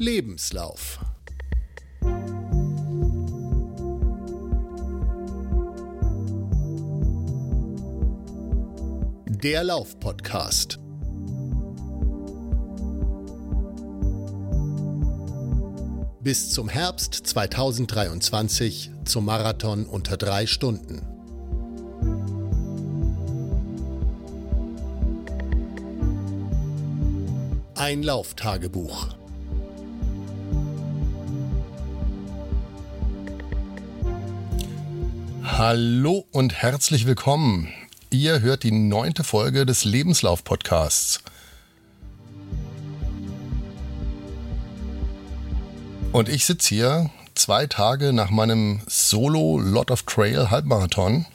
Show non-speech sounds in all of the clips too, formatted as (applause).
Lebenslauf. Der Lauf-Podcast. Bis zum Herbst 2023 zum Marathon unter drei Stunden. Ein Lauftagebuch. Hallo und herzlich willkommen. Ihr hört die neunte Folge des Lebenslauf-Podcasts. Und ich sitze hier zwei Tage nach meinem Solo Lot of Trail Halbmarathon.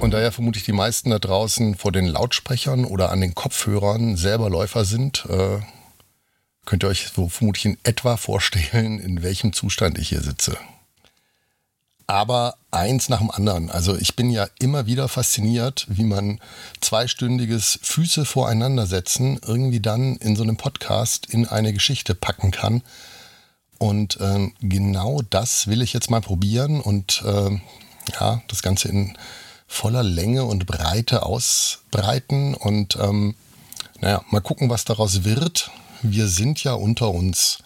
Und da ja vermutlich die meisten da draußen vor den Lautsprechern oder an den Kopfhörern selber Läufer sind, äh, könnt ihr euch so vermutlich in etwa vorstellen, in welchem Zustand ich hier sitze aber eins nach dem anderen. Also ich bin ja immer wieder fasziniert, wie man zweistündiges Füße voreinander setzen irgendwie dann in so einem Podcast in eine Geschichte packen kann. Und ähm, genau das will ich jetzt mal probieren und ähm, ja, das Ganze in voller Länge und Breite ausbreiten und ähm, naja, mal gucken, was daraus wird. Wir sind ja unter uns.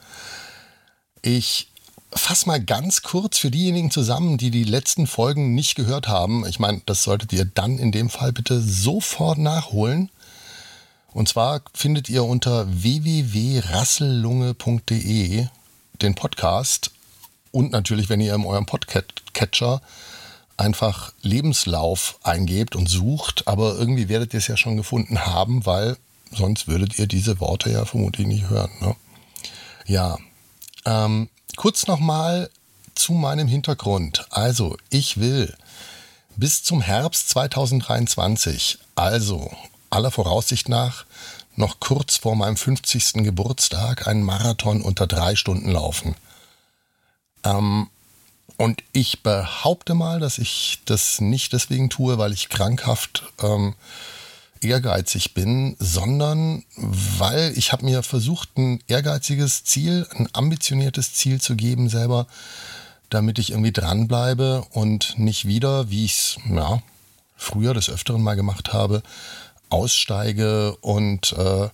Ich fass mal ganz kurz für diejenigen zusammen, die die letzten Folgen nicht gehört haben. Ich meine, das solltet ihr dann in dem Fall bitte sofort nachholen. Und zwar findet ihr unter www.rassellunge.de den Podcast und natürlich, wenn ihr in eurem Podcatcher einfach Lebenslauf eingebt und sucht, aber irgendwie werdet ihr es ja schon gefunden haben, weil sonst würdet ihr diese Worte ja vermutlich nicht hören. Ne? Ja, ähm, kurz nochmal zu meinem Hintergrund. Also, ich will bis zum Herbst 2023, also aller Voraussicht nach, noch kurz vor meinem 50. Geburtstag einen Marathon unter drei Stunden laufen. Ähm, und ich behaupte mal, dass ich das nicht deswegen tue, weil ich krankhaft ähm, ehrgeizig bin, sondern weil ich habe mir versucht, ein ehrgeiziges Ziel, ein ambitioniertes Ziel zu geben selber, damit ich irgendwie dranbleibe und nicht wieder, wie ich es ja, früher des Öfteren mal gemacht habe, aussteige und äh,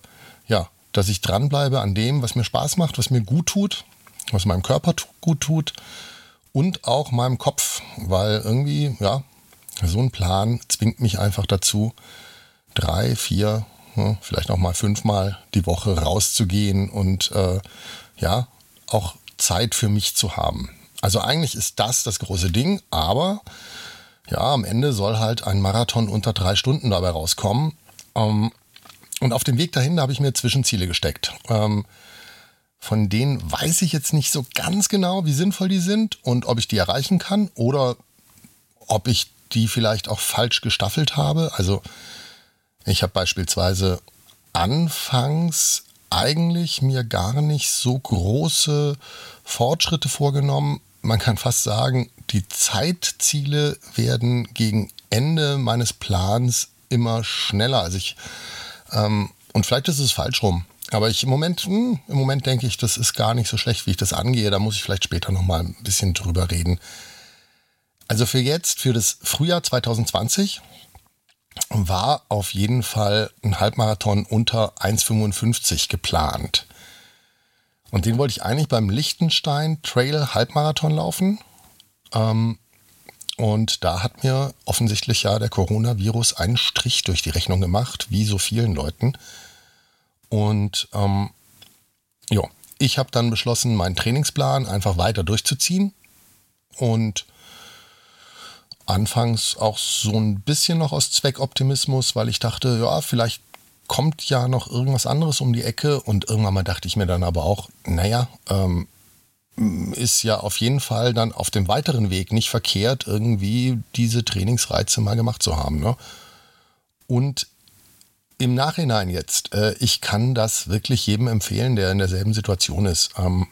ja, dass ich dranbleibe an dem, was mir Spaß macht, was mir gut tut, was meinem Körper gut tut und auch meinem Kopf, weil irgendwie, ja, so ein Plan zwingt mich einfach dazu, drei, vier, vielleicht auch mal fünfmal die Woche rauszugehen und äh, ja, auch Zeit für mich zu haben. Also eigentlich ist das das große Ding, aber ja, am Ende soll halt ein Marathon unter drei Stunden dabei rauskommen. Ähm, und auf dem Weg dahin habe ich mir Zwischenziele gesteckt. Ähm, von denen weiß ich jetzt nicht so ganz genau, wie sinnvoll die sind und ob ich die erreichen kann oder ob ich die vielleicht auch falsch gestaffelt habe. Also ich habe beispielsweise anfangs eigentlich mir gar nicht so große Fortschritte vorgenommen. Man kann fast sagen, die Zeitziele werden gegen Ende meines Plans immer schneller. Also ich, ähm, und vielleicht ist es falsch rum. Aber ich im Moment, hm, im Moment denke ich, das ist gar nicht so schlecht, wie ich das angehe. Da muss ich vielleicht später nochmal ein bisschen drüber reden. Also für jetzt, für das Frühjahr 2020, war auf jeden Fall ein Halbmarathon unter 1,55 geplant. Und den wollte ich eigentlich beim Liechtenstein Trail Halbmarathon laufen. Ähm, und da hat mir offensichtlich ja der Coronavirus einen Strich durch die Rechnung gemacht, wie so vielen Leuten. Und ähm, ja, ich habe dann beschlossen, meinen Trainingsplan einfach weiter durchzuziehen. Und anfangs auch so ein bisschen noch aus Zweckoptimismus, weil ich dachte, ja, vielleicht kommt ja noch irgendwas anderes um die Ecke. Und irgendwann mal dachte ich mir dann aber auch, naja, ähm, ist ja auf jeden Fall dann auf dem weiteren Weg nicht verkehrt, irgendwie diese Trainingsreize mal gemacht zu haben. Ne? Und im Nachhinein jetzt, äh, ich kann das wirklich jedem empfehlen, der in derselben Situation ist. Ähm,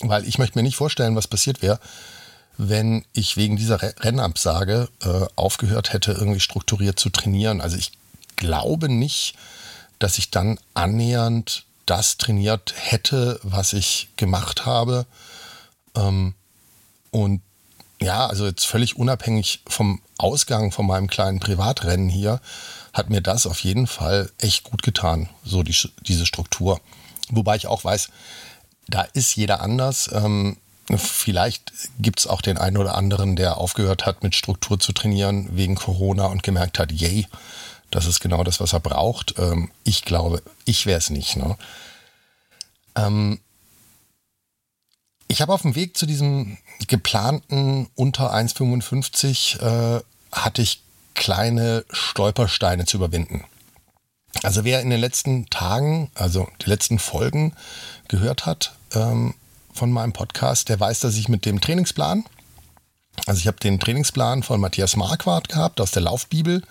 weil ich möchte mir nicht vorstellen, was passiert wäre, wenn ich wegen dieser Rennabsage äh, aufgehört hätte, irgendwie strukturiert zu trainieren. Also ich glaube nicht, dass ich dann annähernd das trainiert hätte, was ich gemacht habe. Ähm, und ja, also jetzt völlig unabhängig vom Ausgang von meinem kleinen Privatrennen hier, hat mir das auf jeden Fall echt gut getan, so die, diese Struktur. Wobei ich auch weiß, da ist jeder anders. Ähm, vielleicht gibt es auch den einen oder anderen, der aufgehört hat, mit Struktur zu trainieren wegen Corona und gemerkt hat, yay, das ist genau das, was er braucht. Ähm, ich glaube, ich wäre es nicht. Ne? Ähm, ich habe auf dem Weg zu diesem geplanten unter 1,55 äh, hatte ich kleine Stolpersteine zu überwinden. Also wer in den letzten Tagen, also die letzten Folgen gehört hat ähm, von meinem Podcast, der weiß, dass ich mit dem Trainingsplan, also ich habe den Trainingsplan von Matthias Marquardt gehabt aus der Laufbibel.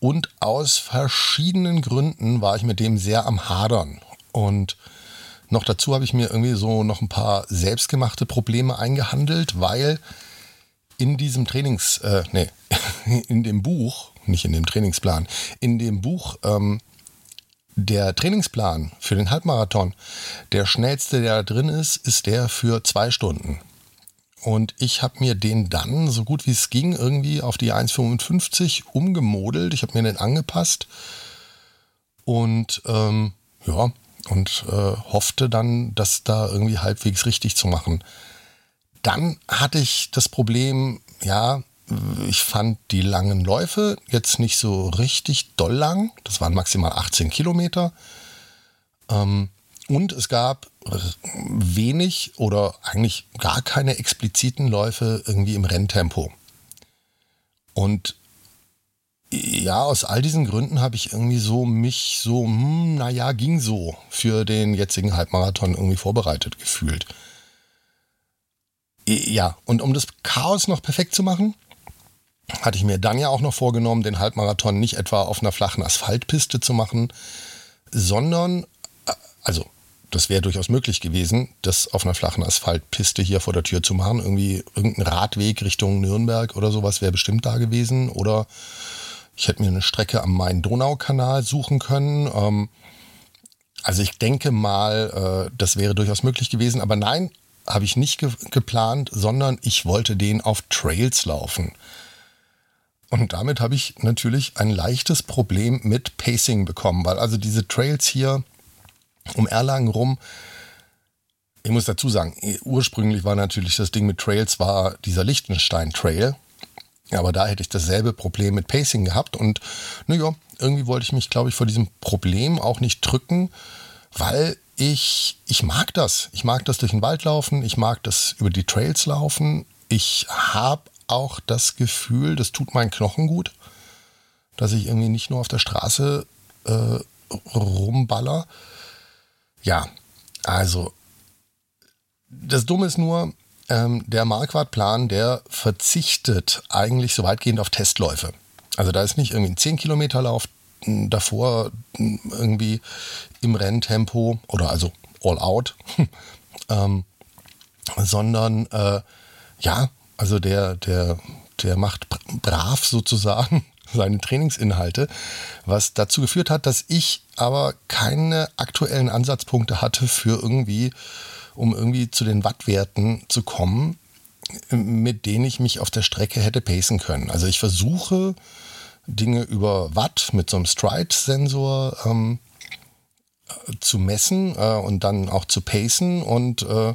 Und aus verschiedenen Gründen war ich mit dem sehr am Hadern. Und noch dazu habe ich mir irgendwie so noch ein paar selbstgemachte Probleme eingehandelt, weil in diesem Trainings, äh, nee, (laughs) in dem Buch, nicht in dem Trainingsplan, in dem Buch ähm, der Trainingsplan für den Halbmarathon, der schnellste, der da drin ist, ist der für zwei Stunden. Und ich habe mir den dann, so gut wie es ging, irgendwie auf die 1,55 umgemodelt. Ich habe mir den angepasst. Und ähm, ja, und äh, hoffte dann, das da irgendwie halbwegs richtig zu machen. Dann hatte ich das Problem, ja, ich fand die langen Läufe jetzt nicht so richtig doll lang. Das waren maximal 18 Kilometer. Ähm, und es gab wenig oder eigentlich gar keine expliziten Läufe irgendwie im Renntempo. Und ja, aus all diesen Gründen habe ich irgendwie so mich so, hm, naja, ging so für den jetzigen Halbmarathon irgendwie vorbereitet gefühlt. Ja, und um das Chaos noch perfekt zu machen, hatte ich mir dann ja auch noch vorgenommen, den Halbmarathon nicht etwa auf einer flachen Asphaltpiste zu machen, sondern, äh, also das wäre durchaus möglich gewesen, das auf einer flachen Asphaltpiste hier vor der Tür zu machen. Irgendwie irgendein Radweg Richtung Nürnberg oder sowas wäre bestimmt da gewesen. Oder ich hätte mir eine Strecke am Main-Donau-Kanal suchen können. Ähm, also ich denke mal, äh, das wäre durchaus möglich gewesen. Aber nein, habe ich nicht ge geplant, sondern ich wollte den auf Trails laufen. Und damit habe ich natürlich ein leichtes Problem mit Pacing bekommen, weil also diese Trails hier um Erlangen rum, ich muss dazu sagen, ursprünglich war natürlich das Ding mit Trails war dieser Liechtenstein Trail, aber da hätte ich dasselbe Problem mit Pacing gehabt und naja, irgendwie wollte ich mich, glaube ich, vor diesem Problem auch nicht drücken, weil ich, ich mag das. Ich mag das durch den Wald laufen, ich mag das über die Trails laufen. Ich habe auch das Gefühl, das tut meinen Knochen gut, dass ich irgendwie nicht nur auf der Straße äh, rumballer. Ja, also das Dumme ist nur, ähm, der Marquardt-Plan, der verzichtet eigentlich so weitgehend auf Testläufe. Also da ist nicht irgendwie ein 10-Kilometer-Lauf davor irgendwie im Renntempo oder also all out, (laughs) ähm, sondern äh, ja, also der, der, der macht brav sozusagen (laughs) seine Trainingsinhalte, was dazu geführt hat, dass ich aber keine aktuellen Ansatzpunkte hatte für irgendwie um irgendwie zu den Wattwerten zu kommen, mit denen ich mich auf der Strecke hätte pacen können. Also ich versuche Dinge über Watt mit so einem Stride-Sensor ähm, zu messen äh, und dann auch zu pacen und äh,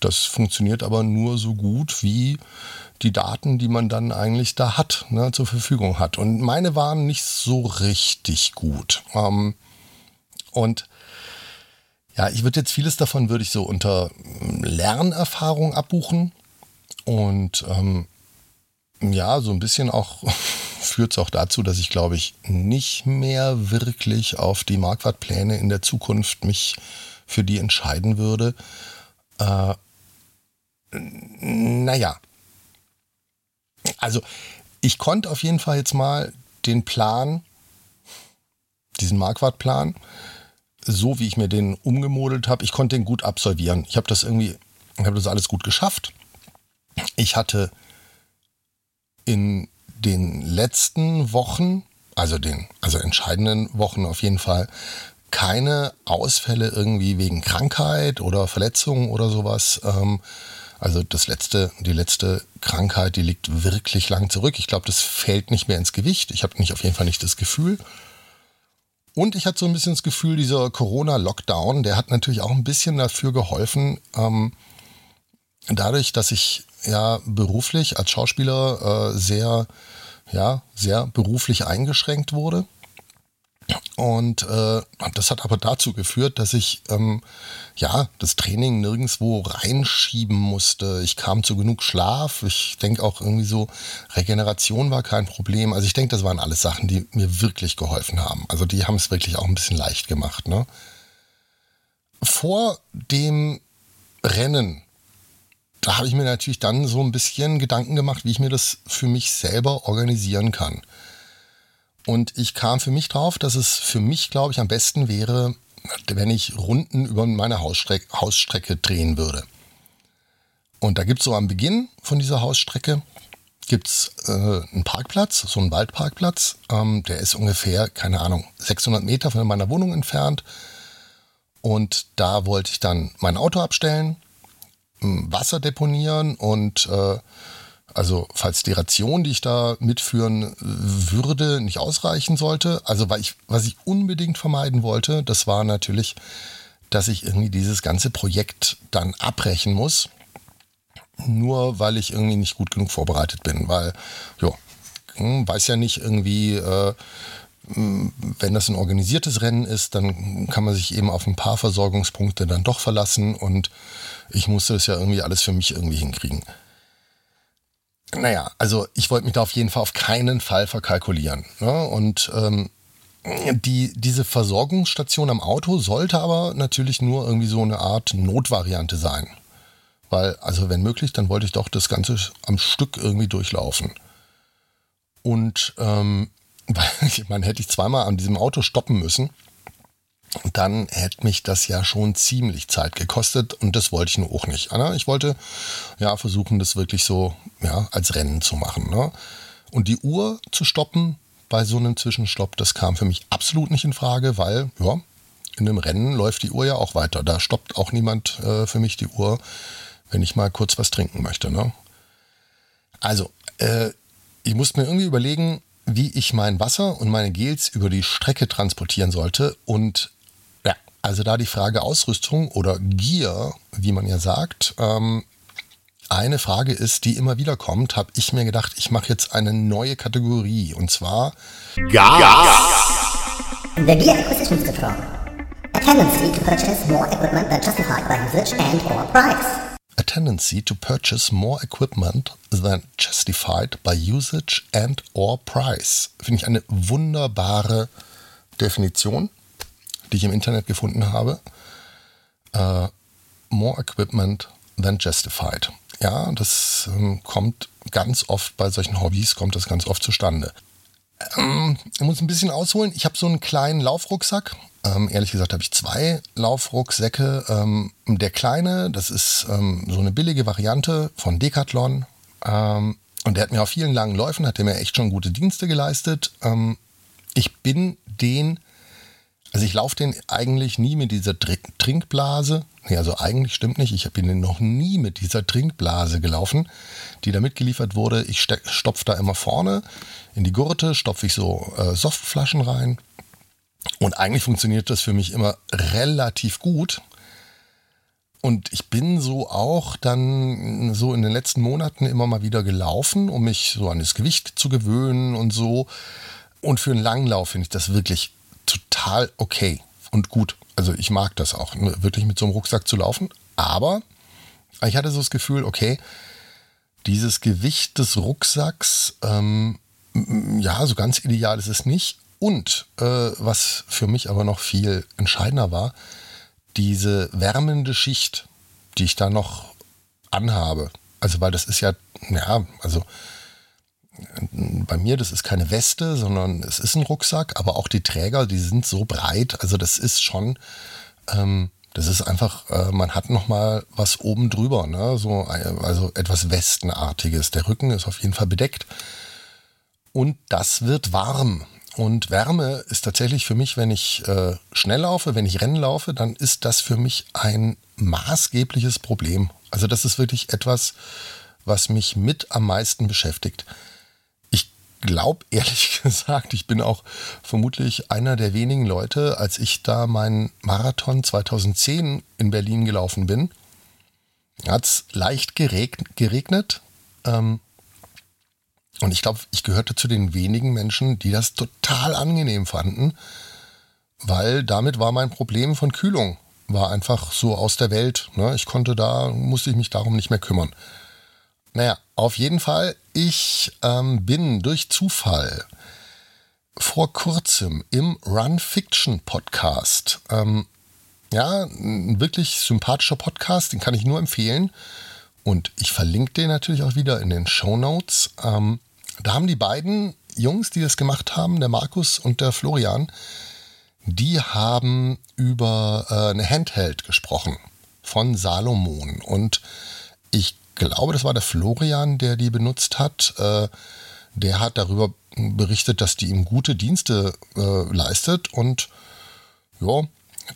das funktioniert aber nur so gut wie die Daten, die man dann eigentlich da hat, ne, zur Verfügung hat. Und meine waren nicht so richtig gut. Ähm, und ja, ich würde jetzt vieles davon würde ich so unter ähm, Lernerfahrung abbuchen. Und ähm, ja, so ein bisschen auch (laughs) führt es auch dazu, dass ich glaube ich nicht mehr wirklich auf die Marquardt-Pläne in der Zukunft mich für die entscheiden würde. Äh, naja, also ich konnte auf jeden Fall jetzt mal den Plan, diesen Marquardt-Plan, so wie ich mir den umgemodelt habe, ich konnte den gut absolvieren. Ich habe das irgendwie, ich habe das alles gut geschafft. Ich hatte in den letzten Wochen, also den also entscheidenden Wochen auf jeden Fall, keine Ausfälle irgendwie wegen Krankheit oder Verletzung oder sowas. Ähm, also das letzte, die letzte Krankheit, die liegt wirklich lang zurück. Ich glaube, das fällt nicht mehr ins Gewicht. Ich habe nicht auf jeden Fall nicht das Gefühl. Und ich hatte so ein bisschen das Gefühl, dieser Corona-Lockdown, der hat natürlich auch ein bisschen dafür geholfen, ähm, dadurch, dass ich ja beruflich als Schauspieler äh, sehr, ja, sehr beruflich eingeschränkt wurde und äh, das hat aber dazu geführt, dass ich ähm, ja das Training nirgendwo reinschieben musste. Ich kam zu genug Schlaf. Ich denke auch irgendwie so, Regeneration war kein Problem. Also ich denke, das waren alles Sachen, die mir wirklich geholfen haben. Also die haben es wirklich auch ein bisschen leicht gemacht. Ne? Vor dem Rennen, da habe ich mir natürlich dann so ein bisschen Gedanken gemacht, wie ich mir das für mich selber organisieren kann. Und ich kam für mich drauf, dass es für mich, glaube ich, am besten wäre, wenn ich Runden über meine Hausstrecke, Hausstrecke drehen würde. Und da gibt es so am Beginn von dieser Hausstrecke gibt's äh, einen Parkplatz, so einen Waldparkplatz. Ähm, der ist ungefähr, keine Ahnung, 600 Meter von meiner Wohnung entfernt. Und da wollte ich dann mein Auto abstellen, Wasser deponieren und äh, also falls die Ration, die ich da mitführen würde, nicht ausreichen sollte. Also weil ich, was ich unbedingt vermeiden wollte, das war natürlich, dass ich irgendwie dieses ganze Projekt dann abbrechen muss. Nur weil ich irgendwie nicht gut genug vorbereitet bin. Weil, ja, hm, weiß ja nicht irgendwie, äh, hm, wenn das ein organisiertes Rennen ist, dann kann man sich eben auf ein paar Versorgungspunkte dann doch verlassen und ich musste es ja irgendwie alles für mich irgendwie hinkriegen. Naja, also ich wollte mich da auf jeden Fall auf keinen Fall verkalkulieren. Ne? Und ähm, die, diese Versorgungsstation am Auto sollte aber natürlich nur irgendwie so eine Art Notvariante sein. Weil, also wenn möglich, dann wollte ich doch das Ganze am Stück irgendwie durchlaufen. Und ähm, (laughs) weil, ich meine, hätte ich zweimal an diesem Auto stoppen müssen, dann hätte mich das ja schon ziemlich Zeit gekostet und das wollte ich nur auch nicht. Ich wollte ja versuchen, das wirklich so ja, als Rennen zu machen. Ne? Und die Uhr zu stoppen bei so einem Zwischenstopp, das kam für mich absolut nicht in Frage, weil ja, in einem Rennen läuft die Uhr ja auch weiter. Da stoppt auch niemand äh, für mich die Uhr, wenn ich mal kurz was trinken möchte. Ne? Also, äh, ich musste mir irgendwie überlegen, wie ich mein Wasser und meine Gels über die Strecke transportieren sollte. Und also da die Frage Ausrüstung oder Gear, wie man ja sagt, ähm, eine Frage ist, die immer wieder kommt, habe ich mir gedacht, ich mache jetzt eine neue Kategorie und zwar Gas. The Gear Acquisition Control. A tendency to purchase more equipment than justified by usage and or price. A tendency to purchase more equipment than justified by usage and or price. Finde ich eine wunderbare Definition die ich im Internet gefunden habe. Uh, more equipment than justified. Ja, das ähm, kommt ganz oft bei solchen Hobbys, kommt das ganz oft zustande. Ähm, ich muss ein bisschen ausholen. Ich habe so einen kleinen Laufrucksack. Ähm, ehrlich gesagt habe ich zwei Laufrucksäcke. Ähm, der kleine, das ist ähm, so eine billige Variante von Decathlon. Ähm, und der hat mir auf vielen langen Läufen, hat der mir echt schon gute Dienste geleistet. ich bin den also ich laufe den eigentlich nie mit dieser Trinkblase. Nee, also eigentlich stimmt nicht. Ich bin den noch nie mit dieser Trinkblase gelaufen, die da mitgeliefert wurde. Ich stopfe da immer vorne in die Gurte, stopfe ich so äh, Softflaschen rein. Und eigentlich funktioniert das für mich immer relativ gut. Und ich bin so auch dann so in den letzten Monaten immer mal wieder gelaufen, um mich so an das Gewicht zu gewöhnen und so. Und für einen Langlauf finde ich das wirklich total okay und gut. Also ich mag das auch, ne, wirklich mit so einem Rucksack zu laufen. Aber ich hatte so das Gefühl, okay, dieses Gewicht des Rucksacks, ähm, ja, so ganz ideal ist es nicht. Und äh, was für mich aber noch viel entscheidender war, diese wärmende Schicht, die ich da noch anhabe. Also, weil das ist ja, ja, also bei mir, das ist keine Weste, sondern es ist ein Rucksack, aber auch die Träger, die sind so breit, also das ist schon, ähm, das ist einfach, äh, man hat noch mal was oben drüber, ne? so, also etwas Westenartiges. Der Rücken ist auf jeden Fall bedeckt und das wird warm. Und Wärme ist tatsächlich für mich, wenn ich äh, schnell laufe, wenn ich Rennen laufe, dann ist das für mich ein maßgebliches Problem. Also das ist wirklich etwas, was mich mit am meisten beschäftigt. Glaube ehrlich (laughs) gesagt, ich bin auch vermutlich einer der wenigen Leute, als ich da meinen Marathon 2010 in Berlin gelaufen bin, hat es leicht geregnet. Ähm, und ich glaube, ich gehörte zu den wenigen Menschen, die das total angenehm fanden, weil damit war mein Problem von Kühlung, war einfach so aus der Welt. Ne? Ich konnte da, musste ich mich darum nicht mehr kümmern. Naja, auf jeden Fall, ich ähm, bin durch Zufall vor kurzem im Run Fiction Podcast. Ähm, ja, ein wirklich sympathischer Podcast, den kann ich nur empfehlen. Und ich verlinke den natürlich auch wieder in den Show Notes. Ähm, da haben die beiden Jungs, die das gemacht haben, der Markus und der Florian, die haben über äh, eine Handheld gesprochen von Salomon. Und ich glaube, das war der Florian, der die benutzt hat. Äh, der hat darüber berichtet, dass die ihm gute Dienste äh, leistet. Und ja,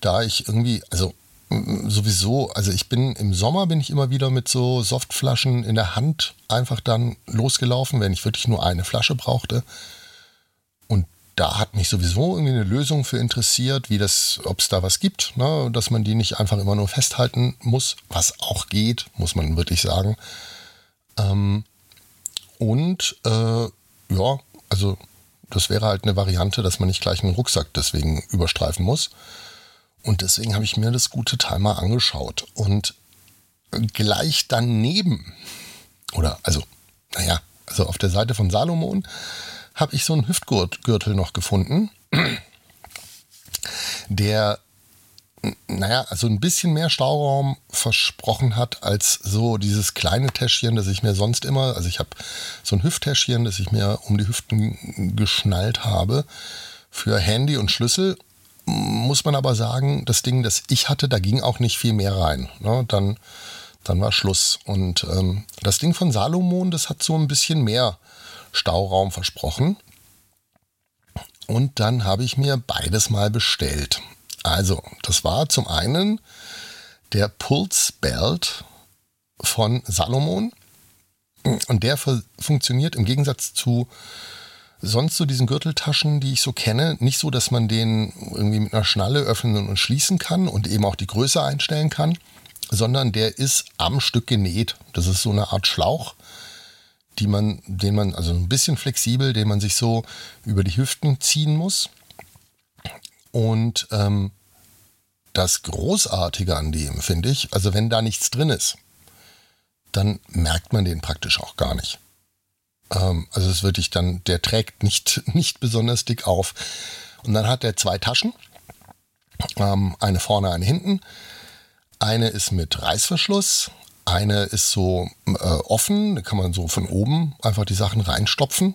da ich irgendwie, also sowieso, also ich bin im Sommer bin ich immer wieder mit so Softflaschen in der Hand einfach dann losgelaufen, wenn ich wirklich nur eine Flasche brauchte. Da hat mich sowieso irgendwie eine Lösung für interessiert, wie das, ob es da was gibt, ne, dass man die nicht einfach immer nur festhalten muss, was auch geht, muss man wirklich sagen. Ähm, und äh, ja, also das wäre halt eine Variante, dass man nicht gleich einen Rucksack deswegen überstreifen muss. Und deswegen habe ich mir das gute Teil mal angeschaut. Und gleich daneben, oder also, naja, also auf der Seite von Salomon, habe ich so einen Hüftgürtel noch gefunden, der, naja, also ein bisschen mehr Stauraum versprochen hat als so dieses kleine Täschchen, das ich mir sonst immer, also ich habe so ein Hüfttäschchen, das ich mir um die Hüften geschnallt habe für Handy und Schlüssel muss man aber sagen, das Ding, das ich hatte, da ging auch nicht viel mehr rein. Ne? Dann, dann war Schluss. Und ähm, das Ding von Salomon, das hat so ein bisschen mehr Stauraum versprochen. Und dann habe ich mir beides mal bestellt. Also, das war zum einen der Pulse Belt von Salomon. Und der funktioniert im Gegensatz zu sonst so diesen Gürteltaschen, die ich so kenne, nicht so, dass man den irgendwie mit einer Schnalle öffnen und schließen kann und eben auch die Größe einstellen kann, sondern der ist am Stück genäht. Das ist so eine Art Schlauch, die man, den man, also ein bisschen flexibel, den man sich so über die Hüften ziehen muss. Und ähm, das Großartige an dem, finde ich, also wenn da nichts drin ist, dann merkt man den praktisch auch gar nicht. Ähm, also es wirklich dann, der trägt nicht, (laughs) nicht besonders dick auf. Und dann hat er zwei Taschen. Ähm, eine vorne, eine hinten. Eine ist mit Reißverschluss. Eine ist so äh, offen. Da kann man so von oben einfach die Sachen reinstopfen.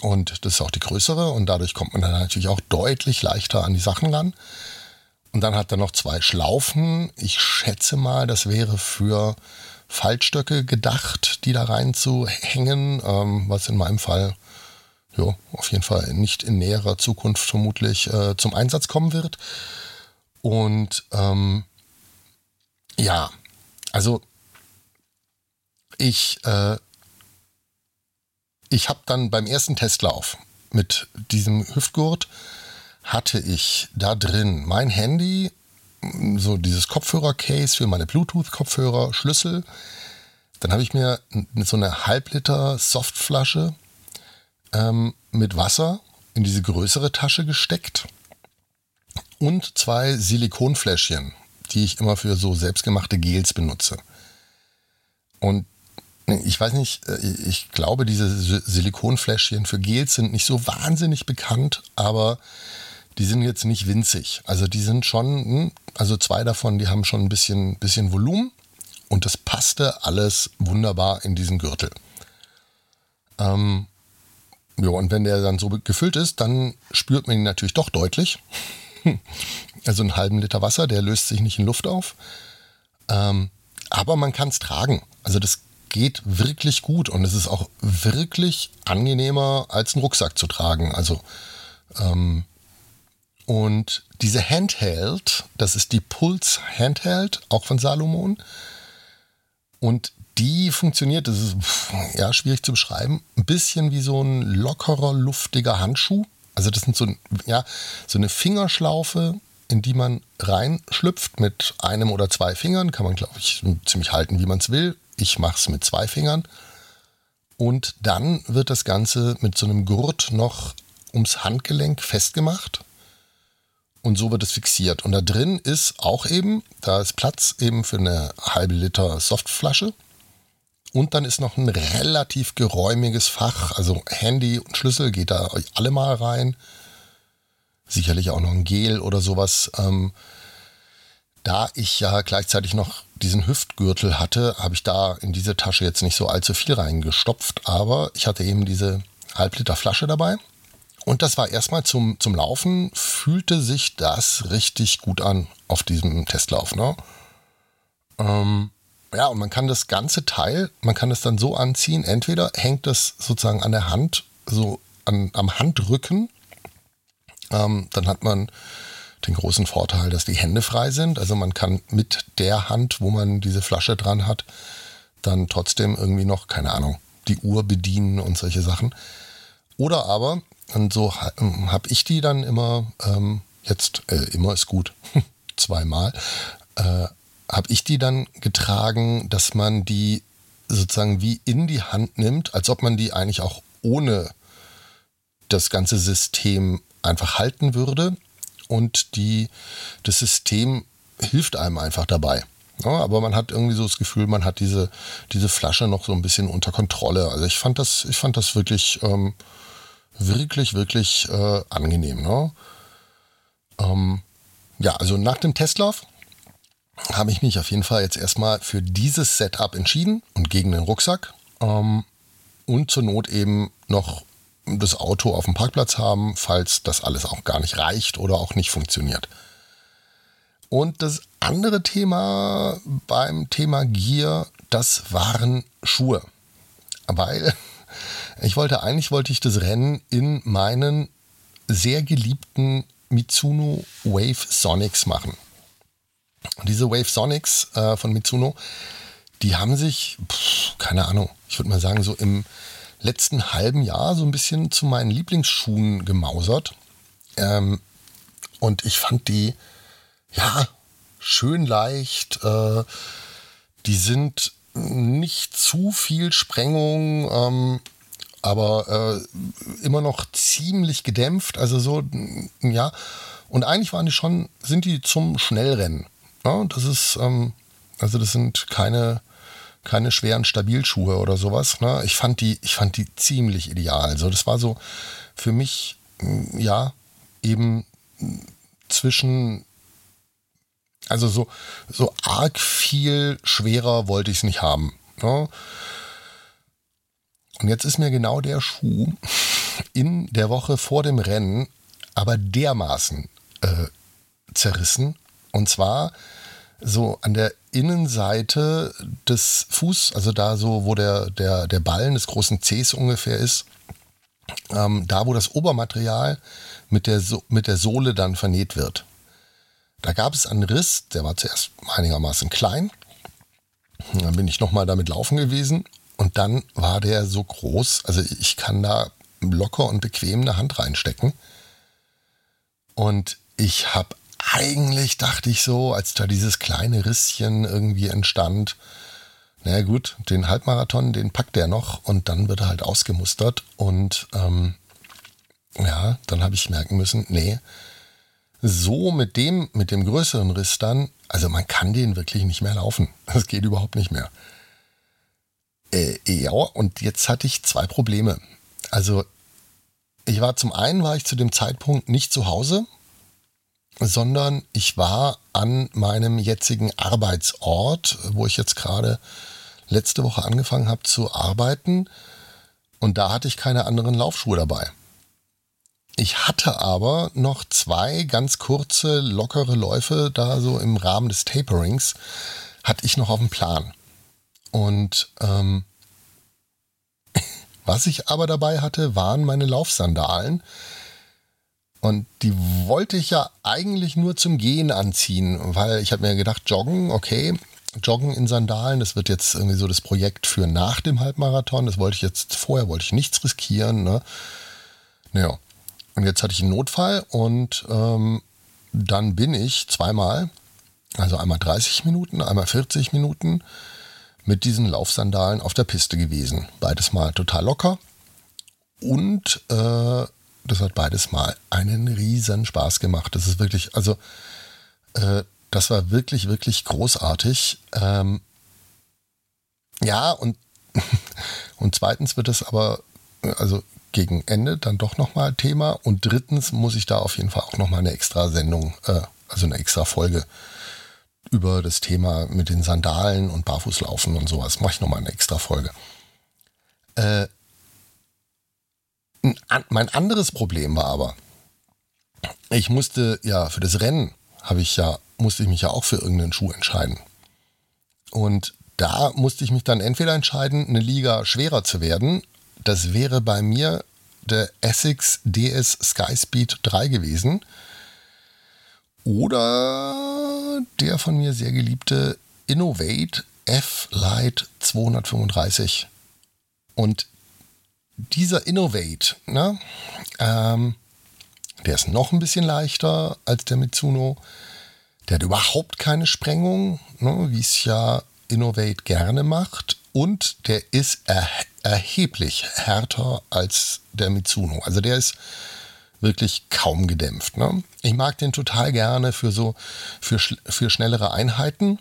Und das ist auch die größere. Und dadurch kommt man dann natürlich auch deutlich leichter an die Sachen ran. Und dann hat er noch zwei Schlaufen. Ich schätze mal, das wäre für Faltstöcke gedacht, die da reinzuhängen, ähm, was in meinem Fall ja, auf jeden Fall nicht in näherer Zukunft vermutlich äh, zum Einsatz kommen wird. Und ähm, ja, also ich, äh, ich habe dann beim ersten Testlauf mit diesem Hüftgurt hatte ich da drin mein Handy so dieses Kopfhörer-Case für meine Bluetooth-Kopfhörer, Schlüssel. Dann habe ich mir so eine Halbliter Softflasche ähm, mit Wasser in diese größere Tasche gesteckt und zwei Silikonfläschchen, die ich immer für so selbstgemachte Gels benutze. Und ich weiß nicht, äh, ich glaube, diese Silikonfläschchen für Gels sind nicht so wahnsinnig bekannt, aber die sind jetzt nicht winzig. Also die sind schon, hm, also zwei davon, die haben schon ein bisschen, bisschen Volumen und das passte alles wunderbar in diesen Gürtel. Ähm, ja, und wenn der dann so gefüllt ist, dann spürt man ihn natürlich doch deutlich. (laughs) also einen halben Liter Wasser, der löst sich nicht in Luft auf. Ähm, aber man kann es tragen. Also das geht wirklich gut und es ist auch wirklich angenehmer als einen Rucksack zu tragen. Also Ähm, und diese Handheld, das ist die Pulse Handheld, auch von Salomon. Und die funktioniert, das ist ja schwierig zu beschreiben, ein bisschen wie so ein lockerer, luftiger Handschuh. Also das sind so, ja, so eine Fingerschlaufe, in die man reinschlüpft mit einem oder zwei Fingern. Kann man, glaube ich, ziemlich halten, wie man es will. Ich mache es mit zwei Fingern. Und dann wird das Ganze mit so einem Gurt noch ums Handgelenk festgemacht. Und so wird es fixiert. Und da drin ist auch eben, da ist Platz eben für eine halbe Liter Softflasche. Und dann ist noch ein relativ geräumiges Fach, also Handy und Schlüssel geht da alle mal rein. Sicherlich auch noch ein Gel oder sowas. Ähm, da ich ja gleichzeitig noch diesen Hüftgürtel hatte, habe ich da in diese Tasche jetzt nicht so allzu viel reingestopft, aber ich hatte eben diese Halbliter Flasche dabei. Und das war erstmal zum, zum Laufen, fühlte sich das richtig gut an auf diesem Testlauf. Ne? Ähm, ja, und man kann das ganze Teil, man kann es dann so anziehen, entweder hängt das sozusagen an der Hand, so an, am Handrücken, ähm, dann hat man den großen Vorteil, dass die Hände frei sind. Also man kann mit der Hand, wo man diese Flasche dran hat, dann trotzdem irgendwie noch, keine Ahnung, die Uhr bedienen und solche Sachen. Oder aber, und so ähm, habe ich die dann immer, ähm, jetzt äh, immer ist gut, (laughs) zweimal, äh, habe ich die dann getragen, dass man die sozusagen wie in die Hand nimmt, als ob man die eigentlich auch ohne das ganze System einfach halten würde. Und die, das System hilft einem einfach dabei. Ja, aber man hat irgendwie so das Gefühl, man hat diese, diese Flasche noch so ein bisschen unter Kontrolle. Also ich fand das, ich fand das wirklich, ähm, wirklich, wirklich äh, angenehm. Ne? Ähm, ja, also nach dem Testlauf habe ich mich auf jeden Fall jetzt erstmal für dieses Setup entschieden und gegen den Rucksack. Ähm, und zur Not eben noch das Auto auf dem Parkplatz haben, falls das alles auch gar nicht reicht oder auch nicht funktioniert. Und das andere Thema beim Thema Gear, das waren Schuhe. Weil (laughs) ich wollte, eigentlich wollte ich das Rennen in meinen sehr geliebten Mitsuno Wave Sonics machen. Und diese Wave Sonics äh, von Mitsuno, die haben sich, pff, keine Ahnung, ich würde mal sagen, so im letzten halben Jahr so ein bisschen zu meinen Lieblingsschuhen gemausert. Ähm, und ich fand die, ja, schön leicht. Äh, die sind nicht zu viel Sprengung, ähm, aber äh, immer noch ziemlich gedämpft. Also so, ja. Und eigentlich waren die schon, sind die zum Schnellrennen. Ja, das ist, ähm, also das sind keine, keine schweren Stabilschuhe oder sowas. Ne? Ich fand die, ich fand die ziemlich ideal. Also das war so für mich, mm, ja, eben zwischen, also so, so arg viel schwerer wollte ich es nicht haben. Ne? Und jetzt ist mir genau der Schuh in der Woche vor dem Rennen aber dermaßen äh, zerrissen. Und zwar so an der Innenseite des Fuß, also da so, wo der, der, der Ballen des großen Cs ungefähr ist, ähm, da wo das Obermaterial mit der, so mit der Sohle dann vernäht wird. Da gab es einen Riss, der war zuerst einigermaßen klein. Dann bin ich nochmal damit laufen gewesen und dann war der so groß, also ich kann da locker und bequem eine Hand reinstecken. Und ich habe eigentlich dachte ich so, als da dieses kleine Risschen irgendwie entstand, na gut, den Halbmarathon, den packt er noch und dann wird er halt ausgemustert. Und ähm, ja, dann habe ich merken müssen, nee, so mit dem, mit dem größeren Riss dann, also man kann den wirklich nicht mehr laufen. (laughs) Das geht überhaupt nicht mehr. Äh, ja, und jetzt hatte ich zwei Probleme. Also ich war zum einen war ich zu dem Zeitpunkt nicht zu Hause, sondern ich war an meinem jetzigen Arbeitsort, wo ich jetzt gerade letzte Woche angefangen habe zu arbeiten. Und da hatte ich keine anderen Laufschuhe dabei. Ich hatte aber noch zwei ganz kurze, lockere Läufe da so im Rahmen des Taperings, hatte ich noch auf dem Plan. Und ähm, (laughs) was ich aber dabei hatte, waren meine Laufsandalen, Und die wollte ich ja eigentlich nur zum Gehen anziehen, weil ich habe mir gedacht, joggen, okay, joggen in Sandalen, das wird jetzt irgendwie so das Projekt für nach dem Halbmarathon. Das wollte ich jetzt, vorher wollte ich nichts riskieren. Ne? Naja, und jetzt hatte ich einen Notfall und ähm, dann bin ich zweimal, also einmal 30 Minuten, einmal 40 Minuten mit diesen Laufsandalen auf der Piste gewesen. Beides mal total locker und äh, das hat beides mal einen riesen Spaß gemacht. Das ist wirklich, also äh, das war wirklich, wirklich großartig. Ähm, ja, und, (laughs) und zweitens wird es aber, also gegen Ende dann doch nochmal Thema. Und drittens muss ich da auf jeden Fall auch nochmal eine extra Sendung, äh, also eine extra Folge über das Thema mit den Sandalen und Barfußlaufen und sowas. Mache ich nochmal eine extra Folge. Äh, mein anderes Problem war aber, ich musste ja für das Rennen habe ich ja, musste ich mich ja auch für irgendeinen Schuh entscheiden. Und da musste ich mich dann entweder entscheiden, eine Liga schwerer zu werden. Das wäre bei mir der Essex DS Skyspeed 3 gewesen. Oder der von mir sehr geliebte Innovate F Light 235. Und dieser Innovate, ne, ähm, der ist noch ein bisschen leichter als der Mitsuno. Der hat überhaupt keine Sprengung, ne, wie es ja Innovate gerne macht. Und der ist er erheblich härter als der Mitsuno. Also der ist wirklich kaum gedämpft. Ne? Ich mag den total gerne für so für, für schnellere Einheiten.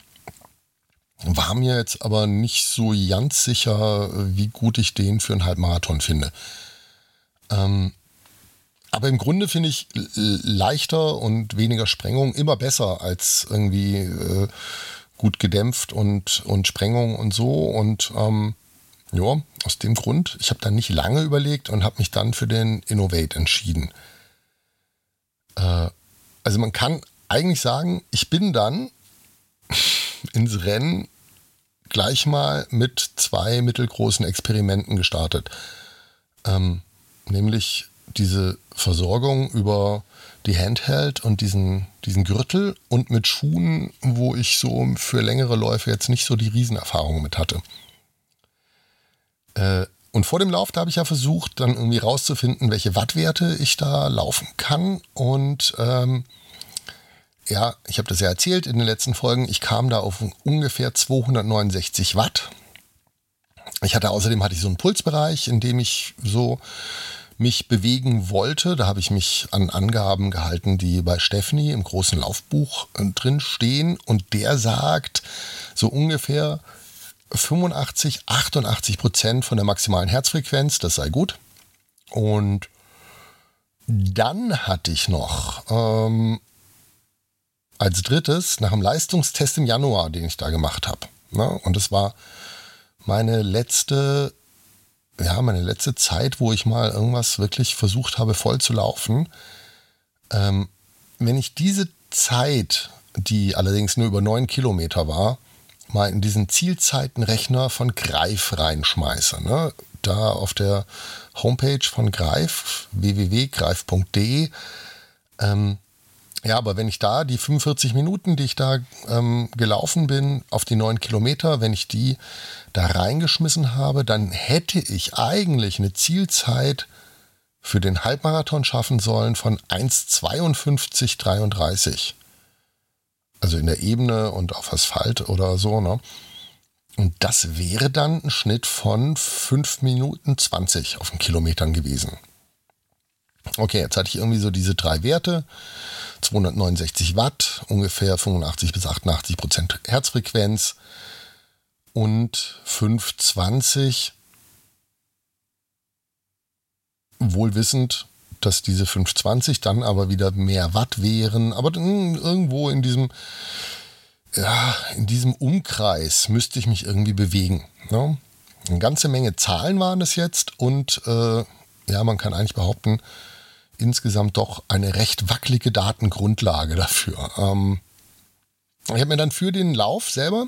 War mir jetzt aber nicht so ganz sicher, wie gut ich den für einen Halbmarathon finde. Ähm, aber im Grunde finde ich leichter und weniger Sprengung immer besser als irgendwie äh, gut gedämpft und, und Sprengung und so. Und ähm, ja, aus dem Grund, ich habe dann nicht lange überlegt und habe mich dann für den Innovate entschieden. Äh, also man kann eigentlich sagen, ich bin dann ins Rennen gleich mal mit zwei mittelgroßen Experimenten gestartet. Ähm, nämlich diese Versorgung über die Handheld und diesen, diesen Gürtel und mit Schuhen, wo ich so für längere Läufe jetzt nicht so die Riesenerfahrung mit hatte. Äh, und vor dem Lauf, da habe ich ja versucht, dann irgendwie rauszufinden, welche Wattwerte ich da laufen kann. Und ähm, ja, ich habe das ja erzählt in den letzten Folgen. Ich kam da auf ungefähr 269 Watt. Ich hatte außerdem hatte ich so einen Pulsbereich, in dem ich so mich bewegen wollte. Da habe ich mich an Angaben gehalten, die bei Stephanie im großen Laufbuch äh, drin stehen. Und der sagt so ungefähr 85, 88 Prozent von der maximalen Herzfrequenz. Das sei gut. Und dann hatte ich noch ähm, als drittes nach einem Leistungstest im Januar, den ich da gemacht habe. Ne? Und das war meine letzte, ja, meine letzte Zeit, wo ich mal irgendwas wirklich versucht habe, voll zu laufen. Ähm, wenn ich diese Zeit, die allerdings nur über neun Kilometer war, mal in diesen Zielzeitenrechner von Greif reinschmeiße. Ne? Da auf der Homepage von Greif, www.greif.de, ähm, ja, aber wenn ich da die 45 Minuten, die ich da ähm, gelaufen bin, auf die 9 Kilometer, wenn ich die da reingeschmissen habe, dann hätte ich eigentlich eine Zielzeit für den Halbmarathon schaffen sollen von 1,52,33. Also in der Ebene und auf Asphalt oder so, ne? Und das wäre dann ein Schnitt von 5 Minuten 20 auf den Kilometern gewesen. Okay, jetzt hatte ich irgendwie so diese drei Werte. 269 Watt, ungefähr 85 bis 88 Prozent Herzfrequenz und 520. Wohlwissend, dass diese 520 dann aber wieder mehr Watt wären, aber irgendwo in diesem, ja, in diesem Umkreis müsste ich mich irgendwie bewegen. Ne? Eine ganze Menge Zahlen waren es jetzt und äh, ja, man kann eigentlich behaupten, insgesamt doch eine recht wackelige Datengrundlage dafür. Ähm, ich habe mir dann für den Lauf selber,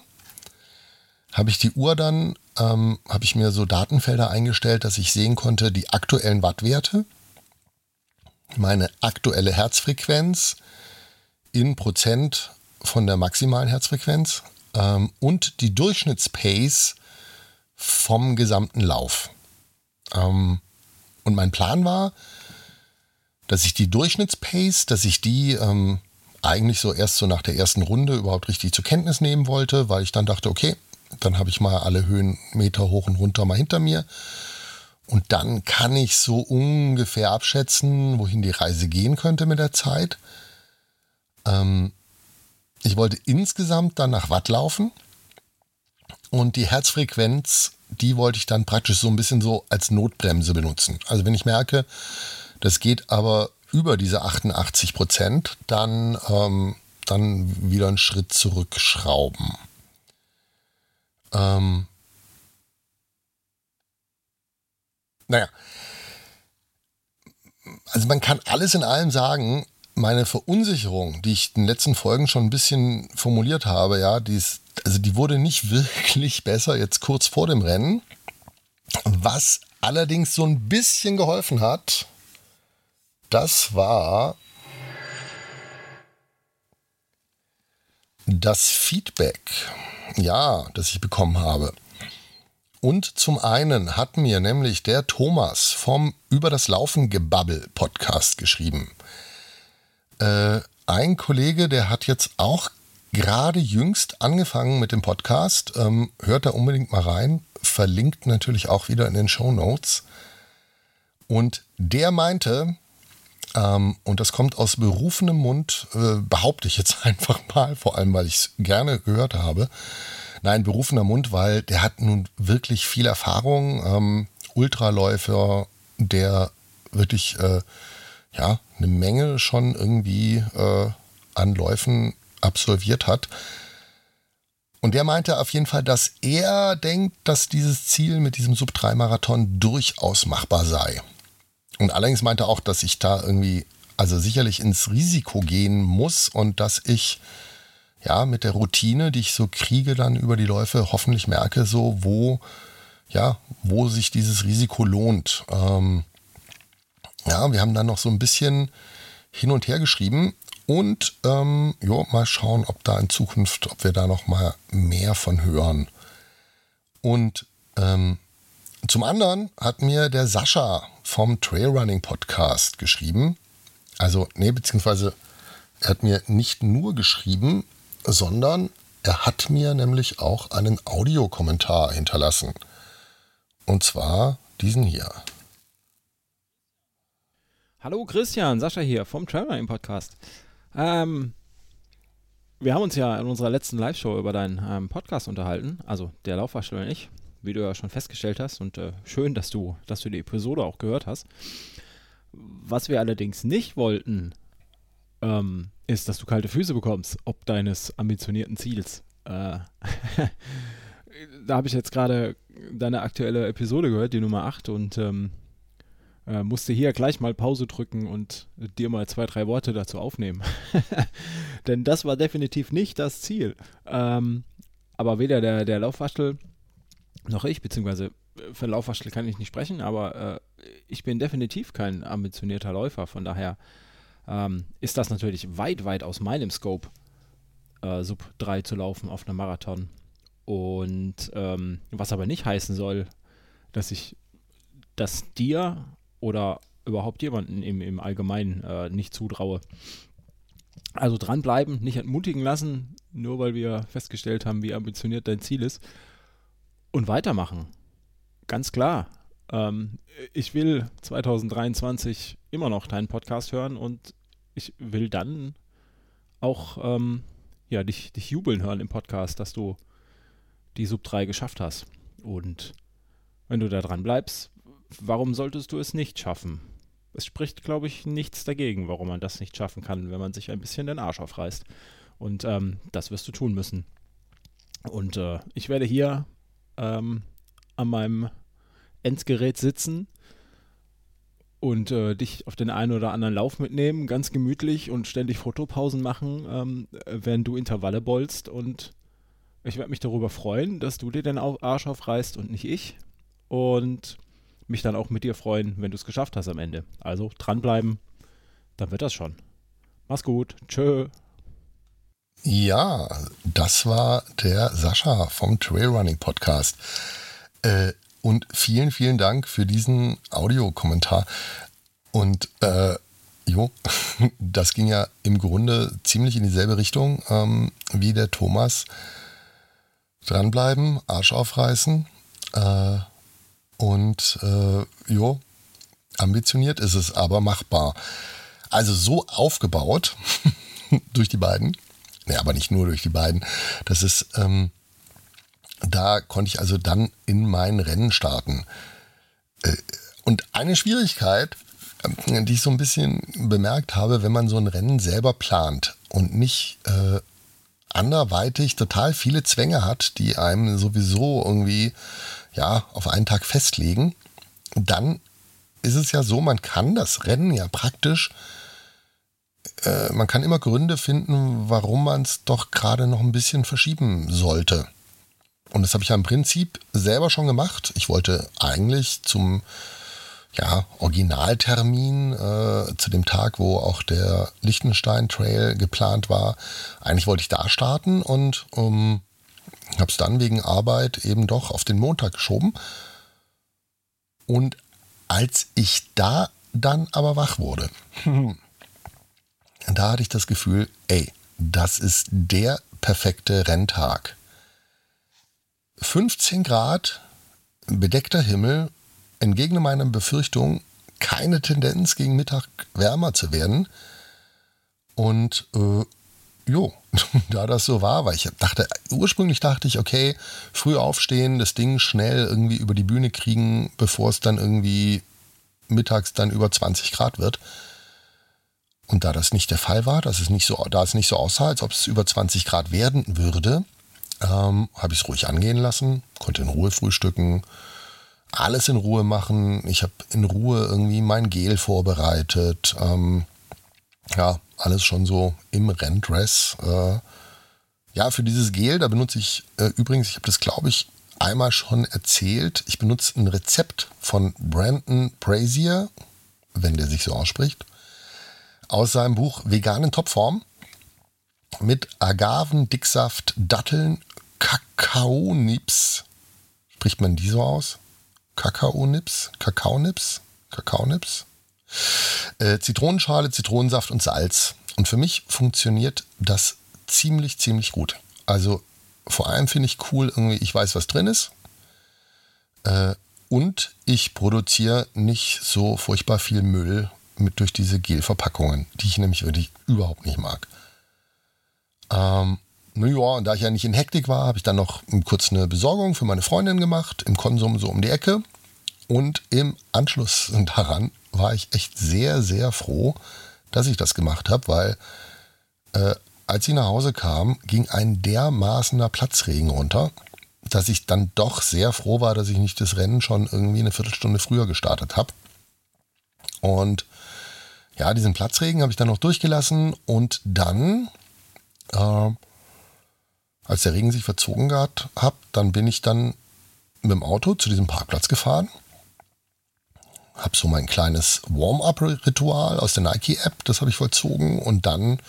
habe ich die Uhr dann, ähm, habe ich mir so Datenfelder eingestellt, dass ich sehen konnte, die aktuellen Wattwerte, meine aktuelle Herzfrequenz in Prozent von der maximalen Herzfrequenz ähm, und die Durchschnittspace vom gesamten Lauf. Ähm, und mein Plan war, dass ich die Durchschnittspace, dass ich die ähm, eigentlich so erst so nach der ersten Runde überhaupt richtig zur Kenntnis nehmen wollte, weil ich dann dachte, okay, dann habe ich mal alle Höhenmeter hoch und runter mal hinter mir. Und dann kann ich so ungefähr abschätzen, wohin die Reise gehen könnte mit der Zeit. Ähm, ich wollte insgesamt dann nach Watt laufen. Und die Herzfrequenz, die wollte ich dann praktisch so ein bisschen so als Notbremse benutzen. Also wenn ich merke, das geht aber über diese 88 Prozent, dann, ähm, dann wieder einen Schritt zurückschrauben. Ähm, naja, also man kann alles in allem sagen, meine Verunsicherung, die ich in den letzten Folgen schon ein bisschen formuliert habe, ja, die ist, also die wurde nicht (laughs) wirklich besser jetzt kurz vor dem Rennen. Was allerdings so ein bisschen geholfen hat, das war das Feedback, ja, das ich bekommen habe. Und zum einen hat mir nämlich der Thomas vom Über das Laufen Gebabbel Podcast geschrieben. Äh, ein Kollege, der hat jetzt auch gerade jüngst angefangen mit dem Podcast. Ähm, hört da unbedingt mal rein. Verlinkt natürlich auch wieder in den Show Notes. Und der meinte, ähm, und das kommt aus berufenem Mund, äh, behaupte ich jetzt (laughs) einfach mal, vor allem weil ich es gerne gehört habe. Nein, berufener Mund, weil der hat nun wirklich viel Erfahrung. Ähm, Ultraläufer, der wirklich äh, ja, eine Menge schon irgendwie äh, an Läufen absolviert hat. Und der meinte auf jeden Fall, dass er denkt, dass dieses Ziel mit diesem Sub-3-Marathon durchaus machbar sei. Und allerdings meinte er auch, dass ich da irgendwie, also sicherlich ins Risiko gehen muss und dass ich ja mit der Routine, die ich so kriege, dann über die Läufe hoffentlich merke, so wo, ja, wo sich dieses Risiko lohnt. Ähm, ja, wir haben dann noch so ein bisschen hin und her geschrieben und ähm, jo, mal schauen, ob da in Zukunft, ob wir da noch mal mehr von hören. Und ähm, zum anderen hat mir der Sascha vom Trailrunning Podcast geschrieben. Also, nee, beziehungsweise er hat mir nicht nur geschrieben, sondern er hat mir nämlich auch einen Audiokommentar hinterlassen. Und zwar diesen hier. Hallo Christian, Sascha hier vom Traveling Podcast. Ähm, wir haben uns ja in unserer letzten Live-Show über deinen ähm, Podcast unterhalten, also der Laufwaschel und ich, wie du ja schon festgestellt hast und äh, schön, dass du, dass du die Episode auch gehört hast. Was wir allerdings nicht wollten, ähm, ist, dass du kalte Füße bekommst, ob deines ambitionierten Ziels. Äh, (laughs) da habe ich jetzt gerade deine aktuelle Episode gehört, die Nummer 8 und ähm, äh, musste hier gleich mal Pause drücken und dir mal zwei, drei Worte dazu aufnehmen. (laughs) Denn das war definitiv nicht das Ziel. Ähm, aber weder der, der Laufwaschel noch ich, beziehungsweise äh, für Laufwaschel kann ich nicht sprechen, aber äh, ich bin definitiv kein ambitionierter Läufer. Von daher ähm, ist das natürlich weit, weit aus meinem Scope, äh, Sub 3 zu laufen auf einem Marathon. Und ähm, was aber nicht heißen soll, dass ich das dir oder überhaupt jemanden im, im Allgemeinen äh, nicht zutraue. Also dranbleiben, nicht entmutigen lassen, nur weil wir festgestellt haben, wie ambitioniert dein Ziel ist. Und weitermachen. Ganz klar. Ähm, ich will 2023 immer noch deinen Podcast hören und ich will dann auch ähm, ja, dich, dich jubeln hören im Podcast, dass du die Sub 3 geschafft hast. Und wenn du da dran bleibst, warum solltest du es nicht schaffen? Es spricht, glaube ich, nichts dagegen, warum man das nicht schaffen kann, wenn man sich ein bisschen den Arsch aufreißt. Und ähm, das wirst du tun müssen. Und äh, ich werde hier ähm, an meinem Endgerät sitzen und äh, dich auf den einen oder anderen Lauf mitnehmen, ganz gemütlich und ständig Fotopausen machen, ähm, während du Intervalle bolst. Und ich werde mich darüber freuen, dass du dir den Arsch aufreißt und nicht ich. Und mich dann auch mit dir freuen, wenn du es geschafft hast am Ende. Also dranbleiben Dann wird das schon. Mach's gut. Tschö. Ja, das war der Sascha vom Trailrunning Podcast. Äh, und vielen, vielen Dank für diesen Audiokommentar. Und äh, jo, (laughs) das ging ja im Grunde ziemlich in dieselbe Richtung ähm, wie der Thomas. Dranbleiben, Arsch aufreißen äh, und äh, jo, ambitioniert ist es, aber machbar. Also so aufgebaut (laughs) durch die beiden, ja, aber nicht nur durch die beiden. Das ist, ähm, da konnte ich also dann in mein Rennen starten. Äh, und eine Schwierigkeit, ähm, die ich so ein bisschen bemerkt habe, wenn man so ein Rennen selber plant und nicht äh, anderweitig total viele Zwänge hat, die einem sowieso irgendwie ja auf einen Tag festlegen, dann ist es ja so, man kann das Rennen ja praktisch, äh, man kann immer Gründe finden, warum man es doch gerade noch ein bisschen verschieben sollte. Und das habe ich ja im Prinzip selber schon gemacht. Ich wollte eigentlich zum ja, Originaltermin äh, zu dem Tag, wo auch der Liechtenstein Trail geplant war. Eigentlich wollte ich da starten und um, habe es dann wegen Arbeit eben doch auf den Montag geschoben. Und als ich da dann aber wach wurde, (laughs) da hatte ich das Gefühl, ey, das ist der perfekte Renntag. 15 Grad, bedeckter Himmel, entgegen meiner Befürchtung keine Tendenz gegen Mittag wärmer zu werden. Und äh, jo, (laughs) da das so war, weil ich dachte, ursprünglich dachte ich, okay, früh aufstehen, das Ding schnell irgendwie über die Bühne kriegen, bevor es dann irgendwie mittags dann über 20 Grad wird. Und da das nicht der Fall war, dass es nicht so, da es nicht so aussah, als ob es über 20 Grad werden würde, ähm, habe ich es ruhig angehen lassen, konnte in Ruhe frühstücken, alles in Ruhe machen. Ich habe in Ruhe irgendwie mein Gel vorbereitet. Ähm, ja, alles schon so im Renndress. Äh, ja, für dieses Gel, da benutze ich äh, übrigens, ich habe das glaube ich einmal schon erzählt, ich benutze ein Rezept von Brandon Brazier, wenn der sich so ausspricht, aus seinem Buch Veganen Topform mit Agaven, Dicksaft, Datteln, Kakaonips. Spricht man die so aus? Kakaonips? Kakaonips? Kakaonips? Äh, Zitronenschale, Zitronensaft und Salz. Und für mich funktioniert das ziemlich, ziemlich gut. Also vor allem finde ich cool, irgendwie, ich weiß, was drin ist. Äh, und ich produziere nicht so furchtbar viel Müll mit durch diese Gelverpackungen, die ich nämlich wirklich überhaupt nicht mag. Ähm, naja, und da ich ja nicht in Hektik war, habe ich dann noch kurz eine Besorgung für meine Freundin gemacht, im Konsum so um die Ecke. Und im Anschluss (laughs) daran war ich echt sehr, sehr froh, dass ich das gemacht habe, weil äh, als ich nach Hause kam, ging ein dermaßener Platzregen runter, dass ich dann doch sehr froh war, dass ich nicht das Rennen schon irgendwie eine Viertelstunde früher gestartet habe. Und ja, diesen Platzregen habe ich dann noch durchgelassen und dann äh, als der Regen sich verzogen hat, hab, dann bin ich dann mit dem Auto zu diesem Parkplatz gefahren. Habe so mein kleines Warm-up-Ritual aus der Nike-App, das habe ich vollzogen. Und dann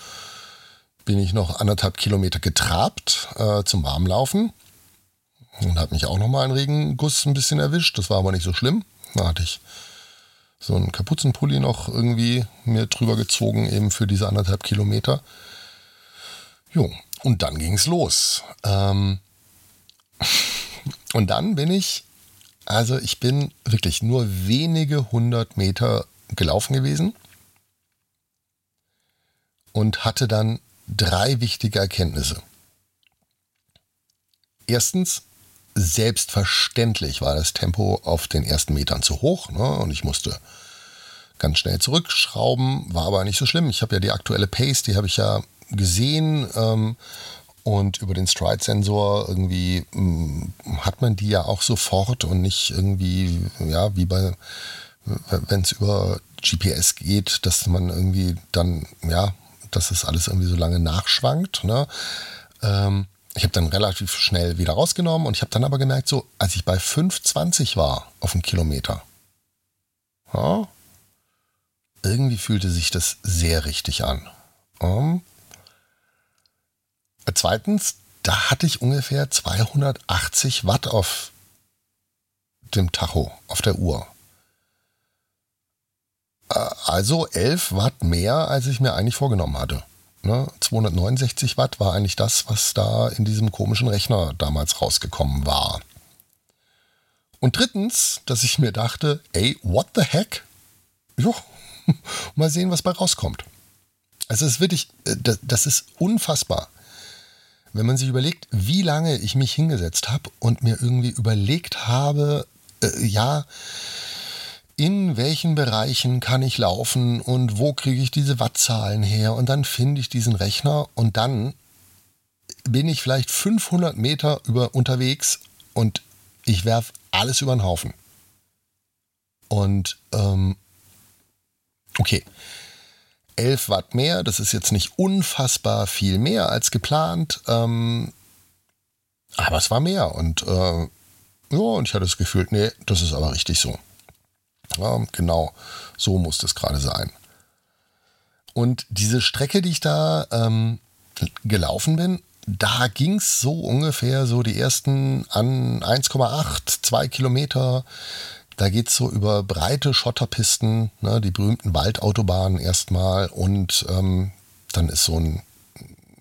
bin ich noch anderthalb Kilometer getrabt äh, zum Warmlaufen. Und hat mich auch noch mal ein Regenguss ein bisschen erwischt. Das war aber nicht so schlimm. Da hatte ich so einen Kapuzenpulli noch irgendwie mir drüber gezogen, eben für diese anderthalb Kilometer. Jo, und dann ging es los. Ähm (laughs) und dann bin ich, also ich bin wirklich nur wenige hundert Meter gelaufen gewesen und hatte dann drei wichtige Erkenntnisse. Erstens, selbstverständlich war das Tempo auf den ersten Metern zu hoch ne, und ich musste ganz schnell zurückschrauben, war aber nicht so schlimm. Ich habe ja die aktuelle Pace, die habe ich ja gesehen ähm, und über den Stride-Sensor irgendwie ähm, hat man die ja auch sofort und nicht irgendwie, ja, wie bei, wenn es über GPS geht, dass man irgendwie dann, ja, dass es alles irgendwie so lange nachschwankt. Ne? Ähm, ich habe dann relativ schnell wieder rausgenommen und ich habe dann aber gemerkt, so, als ich bei 5,20 war auf einen Kilometer, ja, irgendwie fühlte sich das sehr richtig an. Um, ähm, zweitens, da hatte ich ungefähr 280 Watt auf dem Tacho, auf der Uhr. Äh, also 11 Watt mehr, als ich mir eigentlich vorgenommen hatte. Ne? 269 Watt war eigentlich das, was da in diesem komischen Rechner damals rausgekommen war. Und drittens, dass ich mir dachte, ey, what the heck? Jo, (laughs) mal sehen, was bei rauskommt. Also es ist wirklich, äh, das ist unfassbar. Wenn man sich überlegt, wie lange ich mich hingesetzt habe und mir irgendwie überlegt habe, äh, ja, in welchen Bereichen kann ich laufen und wo kriege ich diese Wattzahlen her und dann finde ich diesen Rechner und dann bin ich vielleicht 500 Meter über unterwegs und ich werfe alles über den Haufen. Und ähm, okay, 11 Watt mehr, das ist jetzt nicht unfassbar viel mehr als geplant, ähm, aber es war mehr und äh, ja, und ich hatte das Gefühl, nee, das ist aber richtig so. Ja, genau, so muss das gerade sein. Und diese Strecke, die ich da ähm, gelaufen bin, da ging es so ungefähr so die ersten an 1,8, 2 Kilometer. Da geht es so über breite Schotterpisten, ne, die berühmten Waldautobahnen erstmal und ähm, dann ist so ein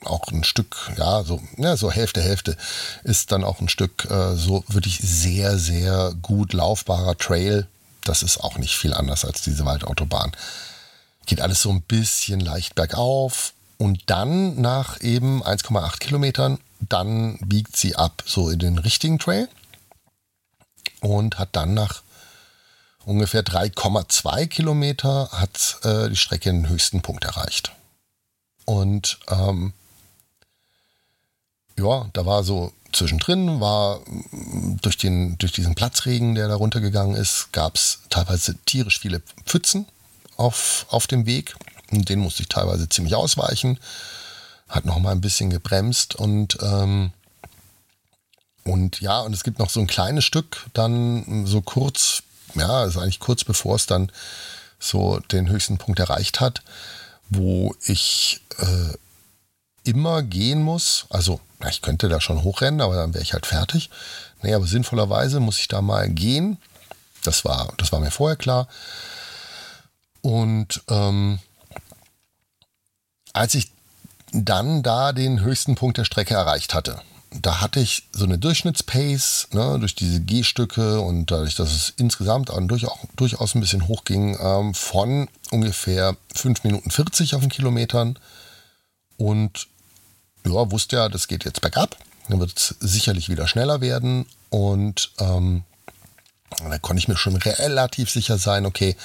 auch ein Stück, ja, so, ja, so Hälfte, Hälfte ist dann auch ein Stück äh, so wirklich sehr, sehr gut laufbarer Trail. Das ist auch nicht viel anders als diese Waldautobahn. Geht alles so ein bisschen leicht bergauf und dann nach eben 1,8 Kilometern, dann biegt sie ab so in den richtigen Trail und hat dann nach ungefähr 3,2 Kilometer hat äh, die Strecke den höchsten Punkt erreicht. Und ähm, ja, da war so zwischendrin, war mm, durch, den, durch diesen Platzregen, der da runtergegangen ist, gab es teilweise tierisch viele Pfützen auf, auf dem Weg. Den musste ich teilweise ziemlich ausweichen. Hat noch mal ein bisschen gebremst und ähm, und ja, und es gibt noch so ein kleines Stück, dann so kurz, ja, ist eigentlich kurz bevor es dann so den höchsten Punkt erreicht hat, wo ich äh, immer gehen muss. Also, na, ich könnte da schon hochrennen, aber dann wäre ich halt fertig. Nee, aber sinnvollerweise muss ich da mal gehen. Das war, das war mir vorher klar. Und ähm, als ich dann da den höchsten Punkt der Strecke erreicht hatte, da hatte ich so eine Durchschnittspace ne, durch diese G-Stücke und dadurch, dass es insgesamt durchaus, durchaus ein bisschen hochging, ähm, von ungefähr 5 Minuten 40 auf den Kilometern und ja, wusste ja, das geht jetzt bergab. Dann wird es sicherlich wieder schneller werden. Und ähm, da konnte ich mir schon relativ sicher sein, okay,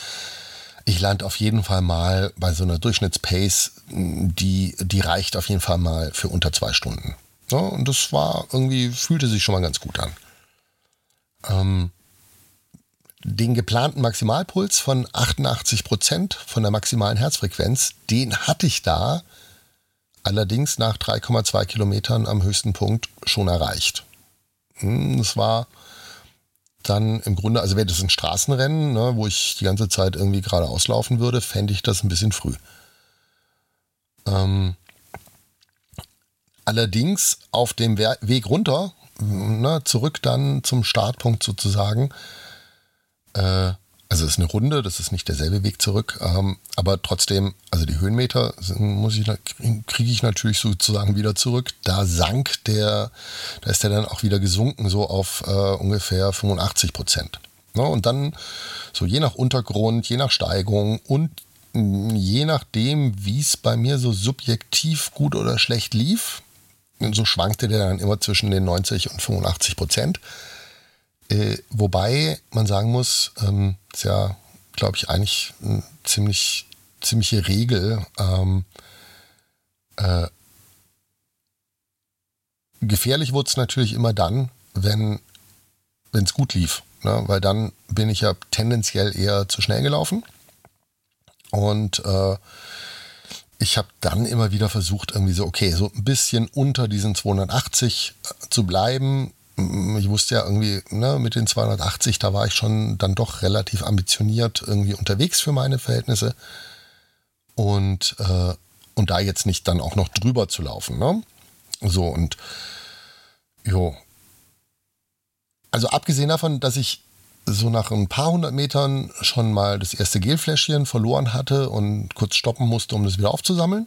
ich lande auf jeden Fall mal bei so einer Durchschnittspace, die, die reicht auf jeden Fall mal für unter zwei Stunden. Ja, und das war irgendwie, fühlte sich schon mal ganz gut an. Ähm, den geplanten Maximalpuls von 88 Prozent von der maximalen Herzfrequenz, den hatte ich da allerdings nach 3,2 Kilometern am höchsten Punkt schon erreicht. Hm, das war dann im Grunde, also wäre das ein Straßenrennen, ne, wo ich die ganze Zeit irgendwie gerade auslaufen würde, fände ich das ein bisschen früh. Ähm, allerdings auf dem Weg runter, ne, zurück dann zum Startpunkt sozusagen, äh, also es ist eine Runde, das ist nicht derselbe Weg zurück, ähm, aber trotzdem, also die Höhenmeter ich, kriege ich natürlich sozusagen wieder zurück. Da sank der, da ist der dann auch wieder gesunken, so auf äh, ungefähr 85 Prozent. Ne, und dann so je nach Untergrund, je nach Steigung und mm, je nachdem, wie es bei mir so subjektiv gut oder schlecht lief, so schwankte der dann immer zwischen den 90 und 85 Prozent. Äh, wobei man sagen muss, ähm, ist ja, glaube ich, eigentlich eine ziemlich, ziemliche Regel. Ähm, äh, gefährlich wurde es natürlich immer dann, wenn es gut lief. Ne? Weil dann bin ich ja tendenziell eher zu schnell gelaufen. Und äh, ich habe dann immer wieder versucht, irgendwie so, okay, so ein bisschen unter diesen 280 zu bleiben, ich wusste ja irgendwie, ne, mit den 280, da war ich schon dann doch relativ ambitioniert irgendwie unterwegs für meine Verhältnisse. Und, äh, und da jetzt nicht dann auch noch drüber zu laufen. Ne? So, und jo. Also abgesehen davon, dass ich so nach ein paar hundert Metern schon mal das erste Gelfläschchen verloren hatte und kurz stoppen musste, um das wieder aufzusammeln.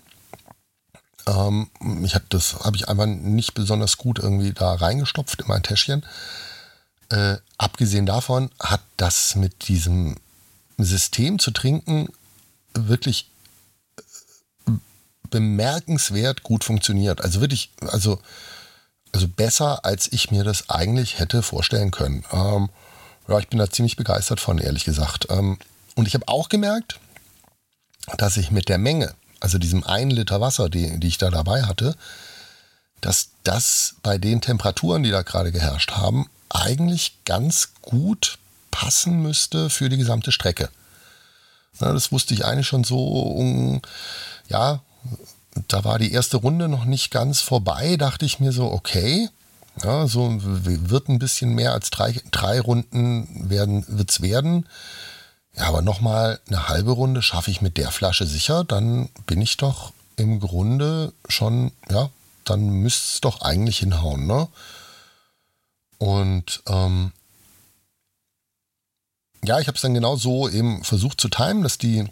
Ähm, ich hab, das habe ich einfach nicht besonders gut irgendwie da reingestopft in mein Täschchen. Äh, abgesehen davon hat das mit diesem System zu trinken wirklich äh, bemerkenswert gut funktioniert. Also wirklich, also, also besser, als ich mir das eigentlich hätte vorstellen können. Ähm, ja, ich bin da ziemlich begeistert von, ehrlich gesagt. Ähm, und ich habe auch gemerkt, dass ich mit der Menge, also diesem einen Liter Wasser, die, die ich da dabei hatte, dass das bei den Temperaturen, die da gerade geherrscht haben, eigentlich ganz gut passen müsste für die gesamte Strecke. Ja, das wusste ich eigentlich schon so, um, ja, da war die erste Runde noch nicht ganz vorbei, dachte ich mir so, okay, ja, so wird ein bisschen mehr als drei, drei Runden werden, wird's werden. Ja, aber nochmal eine halbe Runde schaffe ich mit der Flasche sicher, dann bin ich doch im Grunde schon, ja, dann müsste es doch eigentlich hinhauen, ne? Und ähm, ja, ich habe es dann genau so eben versucht zu timen, dass die,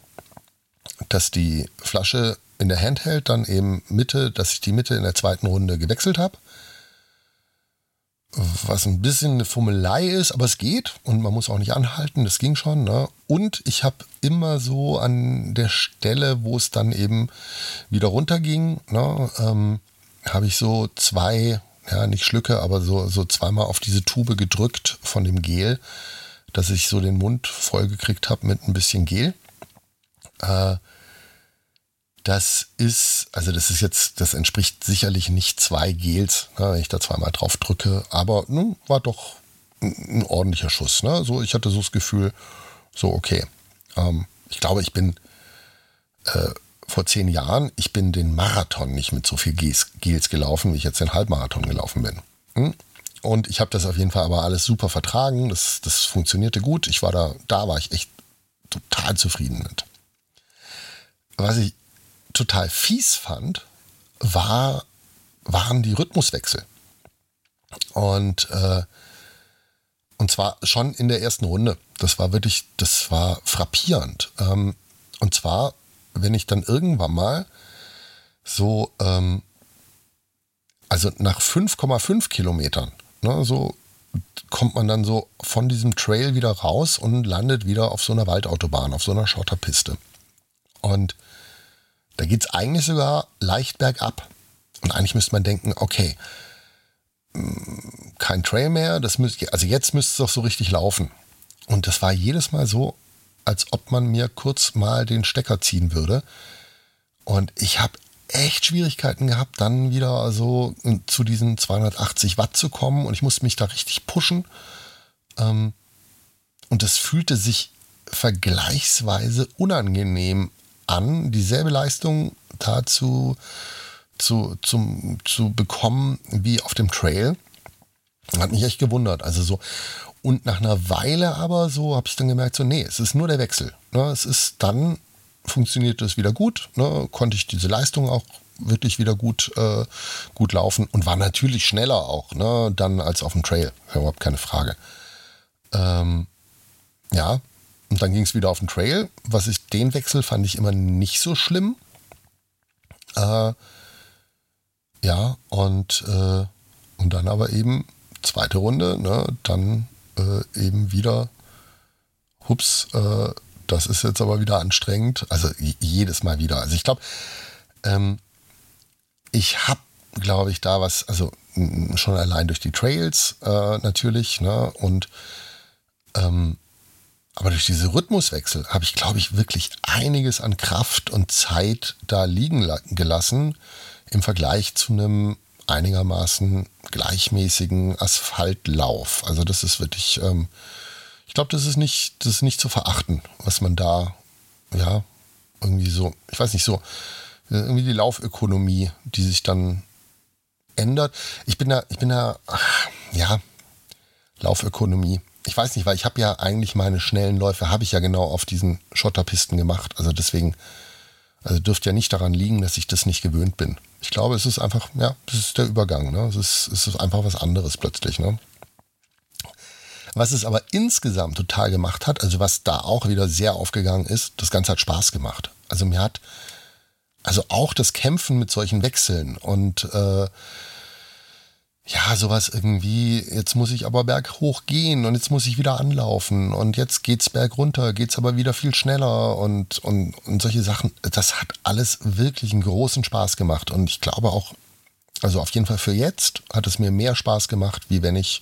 dass die Flasche in der Handheld dann eben Mitte, dass ich die Mitte in der zweiten Runde gewechselt habe was ein bisschen eine Fummelei ist, aber es geht und man muss auch nicht anhalten, das ging schon. Ne? Und ich habe immer so an der Stelle, wo es dann eben wieder runterging, ne, ähm, habe ich so zwei, ja nicht Schlücke, aber so, so zweimal auf diese Tube gedrückt von dem Gel, dass ich so den Mund voll gekriegt habe mit ein bisschen Gel. Äh, das ist, also das ist jetzt, das entspricht sicherlich nicht zwei Gels, ne, wenn ich da zweimal drauf drücke, aber nun war doch ein, ordentlicher Schuss. Ne? So, ich hatte so das Gefühl, so okay. Ähm, ich glaube, ich bin äh, vor zehn Jahren, ich bin den Marathon nicht mit so viel Gels, Gels gelaufen, wie ich jetzt den Halbmarathon gelaufen bin. Hm? Und ich habe das auf jeden Fall aber alles super vertragen. Das, das funktionierte gut. Ich war da, da war ich echt total zufrieden mit. Was ich total fies fand, war, waren die Rhythmuswechsel. Und, äh, und zwar schon in der ersten Runde. Das war wirklich, das war frappierend. Ähm, und zwar, wenn ich dann irgendwann mal so, ähm, also nach 5,5 Kilometern, ne, so kommt man dann so von diesem Trail wieder raus und landet wieder auf so einer Waldautobahn, auf so einer Schotterpiste. Und da geht es eigentlich sogar leicht bergab. Und eigentlich müsste man denken, okay, mm, kein Trail mehr, das müsst, also jetzt müsste es doch so richtig laufen. Und das war jedes Mal so, als ob man mir kurz mal den Stecker ziehen würde. Und ich habe echt Schwierigkeiten gehabt, dann wieder so zu diesen 280 Watt zu kommen. Und ich musste mich da richtig pushen. Ähm, und das fühlte sich vergleichsweise unangenehm an, dieselbe Leistung dazu zu, zum, zu bekommen wie auf dem Trail. Hat mich echt gewundert. Also so, und nach einer Weile aber so habe ich dann gemerkt, so, nee, es ist nur der Wechsel. Ne? Es ist dann, funktioniert es wieder gut, ne? konnte ich diese Leistung auch wirklich wieder gut, äh, gut laufen und war natürlich schneller auch, ne? dann als auf dem Trail. Überhaupt keine Frage. Ähm, ja, und dann ging es wieder auf den Trail. Was ich, den Wechsel fand ich immer nicht so schlimm. Äh, ja, und, äh, und dann aber eben zweite Runde, ne, dann äh, eben wieder, hups, äh, das ist jetzt aber wieder anstrengend. Also jedes Mal wieder. Also ich glaube, ähm, ich habe, glaube ich, da was, also schon allein durch die Trails äh, natürlich, ne, und ähm, aber durch diese Rhythmuswechsel habe ich, glaube ich, wirklich einiges an Kraft und Zeit da liegen gelassen im Vergleich zu einem einigermaßen gleichmäßigen Asphaltlauf. Also das ist wirklich, ähm, ich glaube, das ist nicht, das ist nicht zu verachten, was man da, ja, irgendwie so, ich weiß nicht, so, irgendwie die Laufökonomie, die sich dann ändert. Ich bin da, ich bin da, ja, Laufökonomie. Ich weiß nicht, weil ich habe ja eigentlich meine schnellen Läufe, habe ich ja genau auf diesen Schotterpisten gemacht. Also deswegen, also dürfte ja nicht daran liegen, dass ich das nicht gewöhnt bin. Ich glaube, es ist einfach, ja, es ist der Übergang. Ne? Es, ist, es ist einfach was anderes plötzlich. Ne? Was es aber insgesamt total gemacht hat, also was da auch wieder sehr aufgegangen ist, das Ganze hat Spaß gemacht. Also mir hat, also auch das Kämpfen mit solchen Wechseln und äh, ja, sowas irgendwie, jetzt muss ich aber berghoch gehen und jetzt muss ich wieder anlaufen und jetzt geht's bergunter, geht's aber wieder viel schneller und, und, und solche Sachen. Das hat alles wirklich einen großen Spaß gemacht und ich glaube auch, also auf jeden Fall für jetzt hat es mir mehr Spaß gemacht, wie wenn ich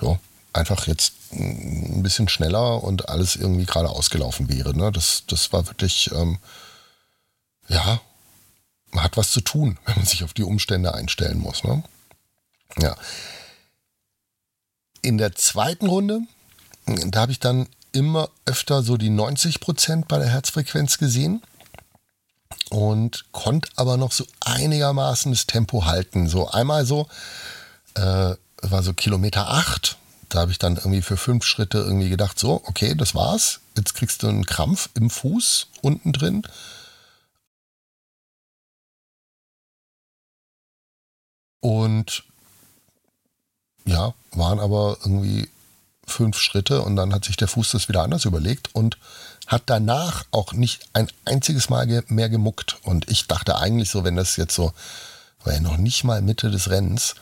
so, einfach jetzt ein bisschen schneller und alles irgendwie gerade ausgelaufen wäre. Ne? Das, das war wirklich, ähm, ja, man hat was zu tun, (laughs) wenn man sich auf die Umstände einstellen muss. Ne? Ja. In der zweiten Runde, da habe ich dann immer öfter so die 90 Prozent bei der Herzfrequenz gesehen und konnte aber noch so einigermaßen das Tempo halten. So einmal so, äh, war so Kilometer 8. Da habe ich dann irgendwie für fünf Schritte irgendwie gedacht, so, okay, das war's. Jetzt kriegst du einen Krampf im Fuß unten drin. Und ja, waren aber irgendwie fünf Schritte und dann hat sich der Fuß das wieder anders überlegt und hat danach auch nicht ein einziges Mal mehr gemuckt. Und ich dachte eigentlich so, wenn das jetzt so, war ja noch nicht mal Mitte des Rennens,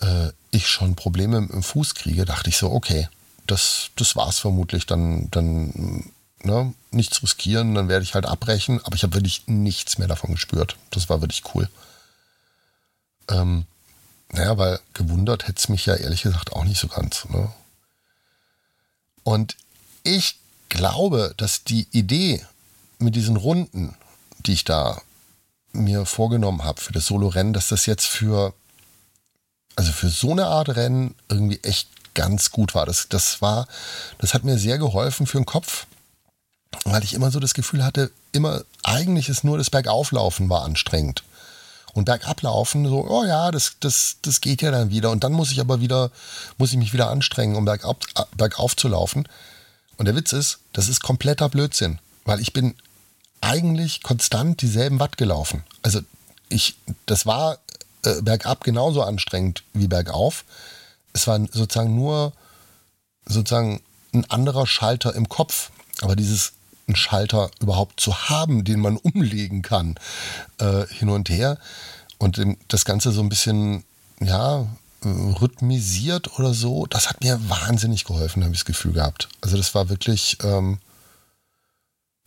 äh, ich schon Probleme im Fuß kriege, dachte ich so, okay, das, das war's vermutlich, dann, dann ne, nichts riskieren, dann werde ich halt abbrechen, aber ich habe wirklich nichts mehr davon gespürt. Das war wirklich cool. Ähm, naja, weil gewundert hätte es mich ja ehrlich gesagt auch nicht so ganz. Ne? Und ich glaube, dass die Idee mit diesen Runden, die ich da mir vorgenommen habe für das Solo-Rennen, dass das jetzt für, also für so eine Art Rennen irgendwie echt ganz gut war. Das, das war, das hat mir sehr geholfen für den Kopf, weil ich immer so das Gefühl hatte, immer eigentlich ist nur das Bergauflaufen war anstrengend und bergab laufen, so, oh ja, das, das, das geht ja dann wieder. Und dann muss ich aber wieder, muss ich mich wieder anstrengen, um bergab, bergauf zu laufen. Und der Witz ist, das ist kompletter Blödsinn, weil ich bin eigentlich konstant dieselben Watt gelaufen. Also ich, das war äh, bergab genauso anstrengend wie bergauf. Es war sozusagen nur sozusagen ein anderer Schalter im Kopf. Aber dieses einen Schalter überhaupt zu haben, den man umlegen kann, äh, hin und her. Und das Ganze so ein bisschen, ja, rhythmisiert oder so, das hat mir wahnsinnig geholfen, habe ich das Gefühl gehabt. Also das war wirklich, ähm,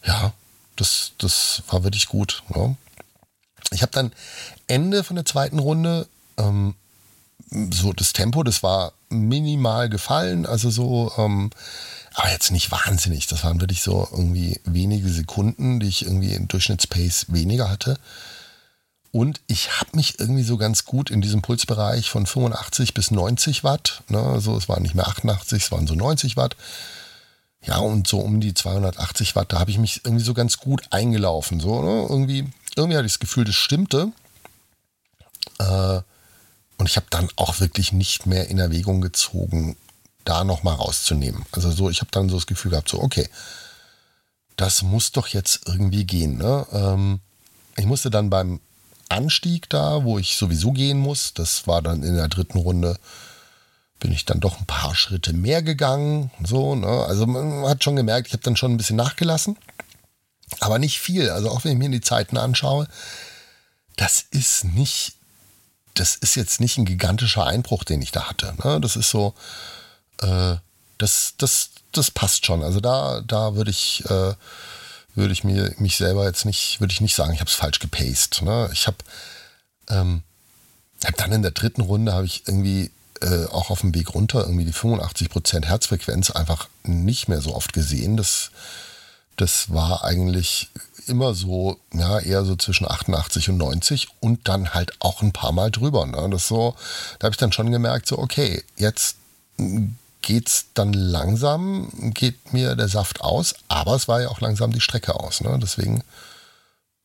ja, das, das war wirklich gut. Ne? Ich habe dann Ende von der zweiten Runde ähm, so das Tempo, das war minimal gefallen, also so ähm, aber jetzt nicht wahnsinnig. Das waren wirklich so irgendwie wenige Sekunden, die ich irgendwie im Durchschnittspace weniger hatte. Und ich habe mich irgendwie so ganz gut in diesem Pulsbereich von 85 bis 90 Watt, ne, also es waren nicht mehr 88, es waren so 90 Watt. Ja, und so um die 280 Watt, da habe ich mich irgendwie so ganz gut eingelaufen. So, ne? irgendwie, irgendwie hatte ich das Gefühl, das stimmte. Äh, und ich habe dann auch wirklich nicht mehr in Erwägung gezogen, da nochmal rauszunehmen. Also so, ich habe dann so das Gefühl gehabt, so, okay, das muss doch jetzt irgendwie gehen. Ne? Ähm, ich musste dann beim Anstieg da, wo ich sowieso gehen muss, das war dann in der dritten Runde, bin ich dann doch ein paar Schritte mehr gegangen. So, ne? Also man hat schon gemerkt, ich habe dann schon ein bisschen nachgelassen. Aber nicht viel. Also auch wenn ich mir die Zeiten anschaue, das ist nicht, das ist jetzt nicht ein gigantischer Einbruch, den ich da hatte. Ne? Das ist so, äh, das, das, das passt schon. Also da, da würde ich, äh, würde ich mir mich selber jetzt nicht, würde ich nicht sagen, ich habe es falsch gepaced. Ne? Ich habe ähm, hab dann in der dritten Runde habe ich irgendwie äh, auch auf dem Weg runter irgendwie die 85% Herzfrequenz einfach nicht mehr so oft gesehen. Das, das war eigentlich immer so, ja, eher so zwischen 88 und 90 und dann halt auch ein paar Mal drüber. Ne? Das so, da habe ich dann schon gemerkt, so, okay, jetzt geht's dann langsam, geht mir der Saft aus, aber es war ja auch langsam die Strecke aus. Ne? Deswegen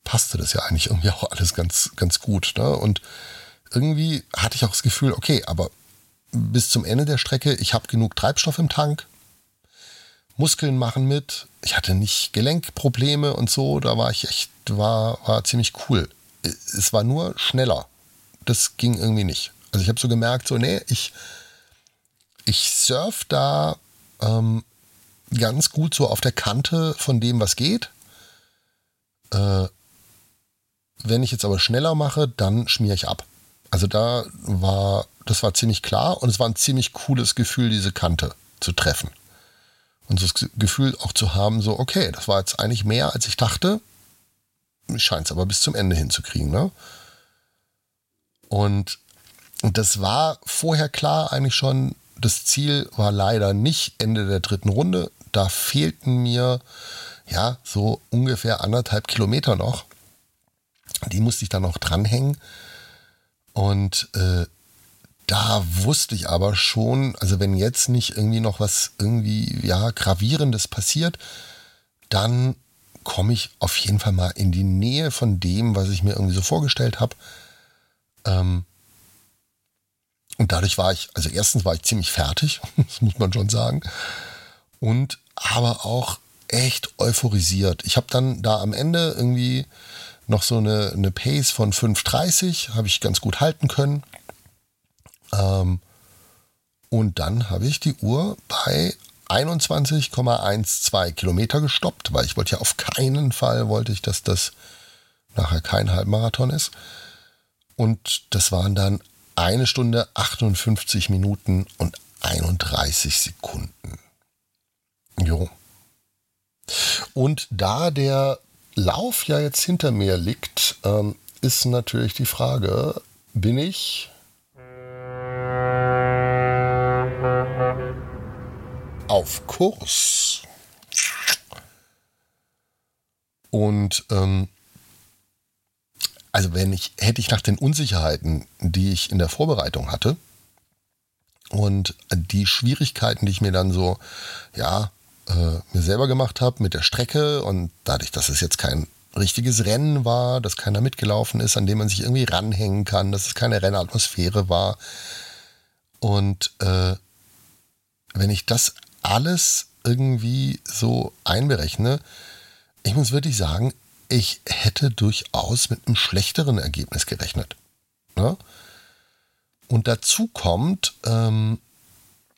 passte das ja eigentlich irgendwie auch alles ganz, ganz gut. Ne? Und irgendwie hatte ich auch das Gefühl, okay, aber bis zum Ende der Strecke, ich habe genug Treibstoff im Tank, Muskeln machen mit, ich hatte nicht Gelenkprobleme und so, da war ich echt, war, war ziemlich cool. Es war nur schneller. Das ging irgendwie nicht. Also ich habe so gemerkt, so, nee, ich, ich surf da ähm, ganz gut so auf der Kante von dem, was geht. Äh, wenn ich jetzt aber schneller mache, dann schmiere ich ab. Also da war, das war ziemlich klar und es war ein ziemlich cooles Gefühl, diese Kante zu treffen. Und das Gefühl auch zu haben, so, okay, das war jetzt eigentlich mehr, als ich dachte. Scheint es aber bis zum Ende hinzukriegen. Ne? Und das war vorher klar eigentlich schon, das Ziel war leider nicht Ende der dritten Runde. Da fehlten mir ja so ungefähr anderthalb Kilometer noch. Die musste ich dann noch dranhängen. Und äh, da wusste ich aber schon, also wenn jetzt nicht irgendwie noch was irgendwie ja gravierendes passiert, dann komme ich auf jeden Fall mal in die Nähe von dem, was ich mir irgendwie so vorgestellt habe. Ähm, und dadurch war ich, also erstens war ich ziemlich fertig, (laughs) das muss man schon sagen. Und aber auch echt euphorisiert. Ich habe dann da am Ende irgendwie noch so eine, eine Pace von 5,30, habe ich ganz gut halten können. Ähm, und dann habe ich die Uhr bei 21,12 Kilometer gestoppt, weil ich wollte ja auf keinen Fall, wollte ich, dass das nachher kein Halbmarathon ist. Und das waren dann eine Stunde 58 Minuten und 31 Sekunden. Jo. Und da der Lauf ja jetzt hinter mir liegt, ähm, ist natürlich die Frage, bin ich auf Kurs? Und ähm, also wenn ich, hätte ich nach den Unsicherheiten, die ich in der Vorbereitung hatte und die Schwierigkeiten, die ich mir dann so, ja, äh, mir selber gemacht habe mit der Strecke und dadurch, dass es jetzt kein richtiges Rennen war, dass keiner mitgelaufen ist, an dem man sich irgendwie ranhängen kann, dass es keine Rennatmosphäre war. Und äh, wenn ich das alles irgendwie so einberechne, ich muss wirklich sagen, ich hätte durchaus mit einem schlechteren Ergebnis gerechnet. Ne? Und dazu kommt, ähm,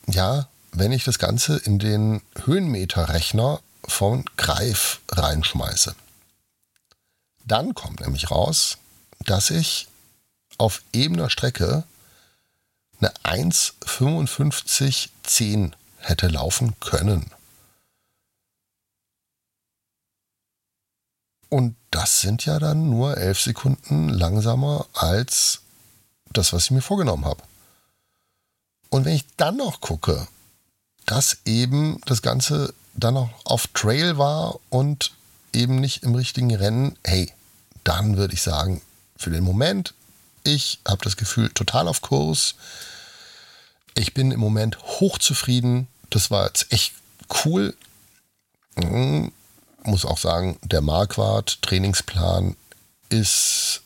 ja, wenn ich das Ganze in den Höhenmeterrechner von Greif reinschmeiße. Dann kommt nämlich raus, dass ich auf ebener Strecke eine 1,5510 hätte laufen können. Und das sind ja dann nur elf Sekunden langsamer als das, was ich mir vorgenommen habe. Und wenn ich dann noch gucke, dass eben das Ganze dann noch auf Trail war und eben nicht im richtigen Rennen, hey, dann würde ich sagen, für den Moment, ich habe das Gefühl total auf Kurs. Ich bin im Moment hochzufrieden. Das war jetzt echt cool. Muss auch sagen, der Marquardt-Trainingsplan ist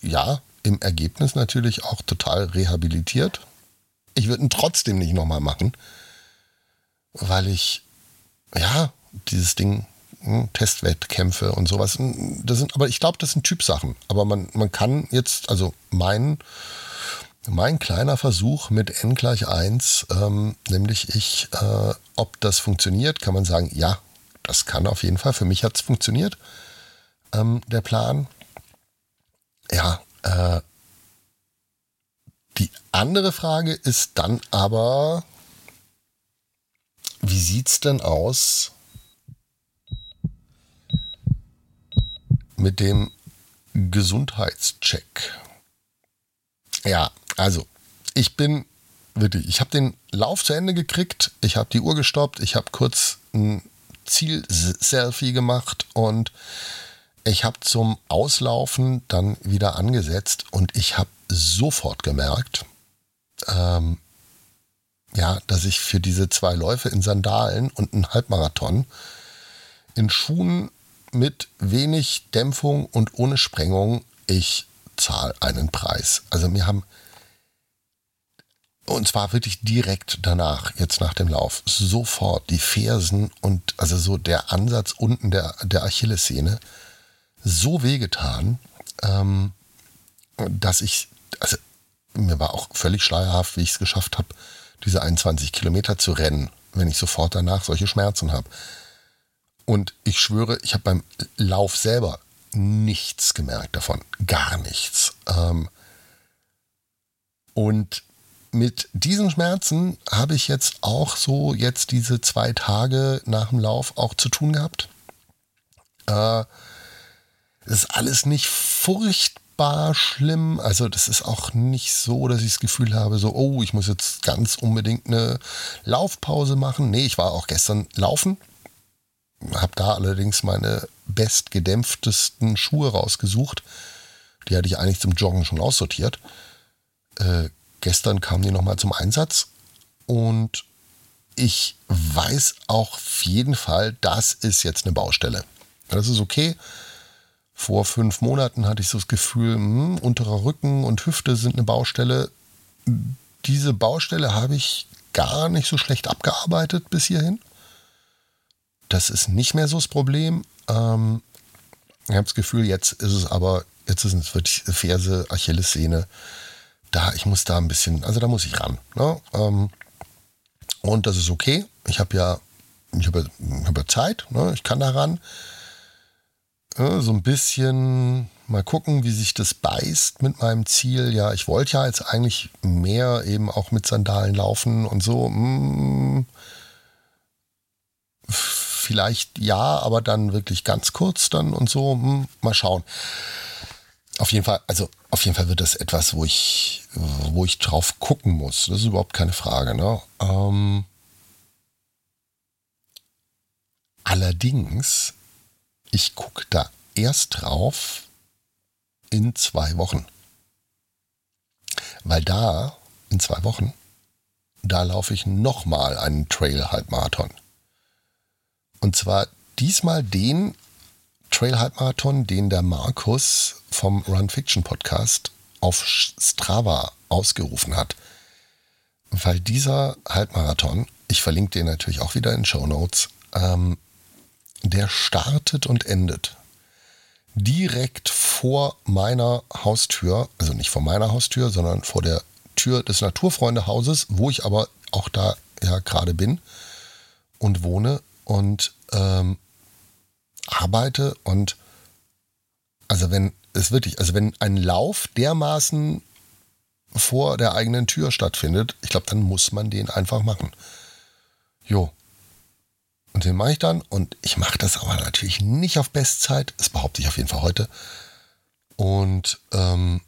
ja im Ergebnis natürlich auch total rehabilitiert. Ich würde ihn trotzdem nicht nochmal machen, weil ich, ja, dieses Ding, hm, Testwettkämpfe und sowas, hm, das sind, aber ich glaube, das sind Typsachen. Aber man, man kann jetzt, also mein, mein kleiner Versuch mit n gleich 1, ähm, nämlich ich, äh, ob das funktioniert, kann man sagen, ja, das kann auf jeden Fall. Für mich hat es funktioniert, ähm, der Plan. Ja, äh, die andere Frage ist dann aber, wie sieht es denn aus mit dem Gesundheitscheck? Ja, also ich bin wirklich, ich habe den Lauf zu Ende gekriegt, ich habe die Uhr gestoppt, ich habe kurz ein Ziel-Selfie gemacht und ich habe zum Auslaufen dann wieder angesetzt und ich habe sofort gemerkt, ähm, ja, dass ich für diese zwei Läufe in Sandalen und einen Halbmarathon in Schuhen mit wenig Dämpfung und ohne Sprengung, ich zahle einen Preis. Also mir haben und zwar wirklich direkt danach, jetzt nach dem Lauf, sofort die Fersen und also so der Ansatz unten der, der Achillessehne so wehgetan, ähm, dass ich, also mir war auch völlig schleierhaft, wie ich es geschafft habe, diese 21 Kilometer zu rennen, wenn ich sofort danach solche Schmerzen habe. Und ich schwöre, ich habe beim Lauf selber nichts gemerkt davon, gar nichts. Ähm, und mit diesen Schmerzen habe ich jetzt auch so jetzt diese zwei Tage nach dem Lauf auch zu tun gehabt. Äh, ist alles nicht furchtbar schlimm. Also das ist auch nicht so, dass ich das Gefühl habe, so, oh, ich muss jetzt ganz unbedingt eine Laufpause machen. Nee, ich war auch gestern laufen. Habe da allerdings meine bestgedämpftesten Schuhe rausgesucht. Die hatte ich eigentlich zum Joggen schon aussortiert. Äh, gestern kamen die nochmal zum Einsatz und ich weiß auch auf jeden Fall, das ist jetzt eine Baustelle. Das ist okay. Vor fünf Monaten hatte ich so das Gefühl, hm, unterer Rücken und Hüfte sind eine Baustelle. Diese Baustelle habe ich gar nicht so schlecht abgearbeitet bis hierhin. Das ist nicht mehr so das Problem. Ähm, ich habe das Gefühl, jetzt ist es aber, jetzt ist es wirklich Ferse, Achillessehne da, ich muss da ein bisschen, also da muss ich ran. Ne? Ähm, und das ist okay. Ich habe ja, ich habe hab ja Zeit, ne? ich kann da ran. Ja, so ein bisschen mal gucken, wie sich das beißt mit meinem Ziel. Ja, ich wollte ja jetzt eigentlich mehr eben auch mit Sandalen laufen und so. Hm, vielleicht ja, aber dann wirklich ganz kurz dann und so. Hm, mal schauen. Auf jeden Fall, also auf jeden Fall wird das etwas, wo ich, wo ich drauf gucken muss. Das ist überhaupt keine Frage. Ne? Ähm, allerdings, ich gucke da erst drauf in zwei Wochen. Weil da, in zwei Wochen, da laufe ich nochmal einen Trail-Halbmarathon. Und zwar diesmal den Trail-Halbmarathon, den der Markus vom Run Fiction Podcast auf Strava ausgerufen hat. Weil dieser Halbmarathon, ich verlinke den natürlich auch wieder in Show Notes, ähm, der startet und endet direkt vor meiner Haustür, also nicht vor meiner Haustür, sondern vor der Tür des Naturfreundehauses, wo ich aber auch da ja gerade bin und wohne und ähm, arbeite und also wenn es wirklich, also wenn ein Lauf dermaßen vor der eigenen Tür stattfindet, ich glaube, dann muss man den einfach machen. Jo. Und den mache ich dann und ich mache das aber natürlich nicht auf Bestzeit, das behaupte ich auf jeden Fall heute. Und ähm,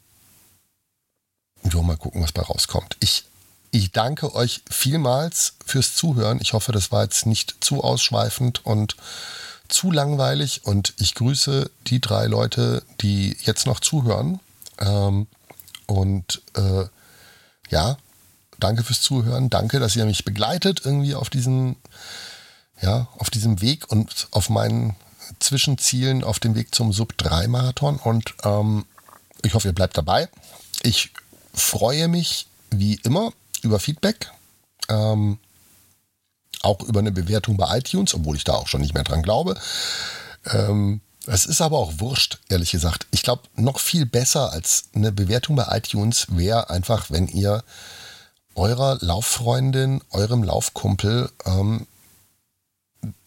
jo, mal gucken, was bei rauskommt. Ich, ich danke euch vielmals fürs Zuhören. Ich hoffe, das war jetzt nicht zu ausschweifend und zu langweilig und ich grüße die drei Leute, die jetzt noch zuhören. Ähm, und äh, ja, danke fürs Zuhören. Danke, dass ihr mich begleitet irgendwie auf diesen, ja, auf diesem Weg und auf meinen Zwischenzielen auf dem Weg zum Sub-3-Marathon. Und ähm, ich hoffe, ihr bleibt dabei. Ich freue mich wie immer über Feedback. Ähm, auch über eine Bewertung bei iTunes, obwohl ich da auch schon nicht mehr dran glaube. Ähm, es ist aber auch wurscht, ehrlich gesagt. Ich glaube, noch viel besser als eine Bewertung bei iTunes wäre einfach, wenn ihr eurer Lauffreundin, eurem Laufkumpel ähm,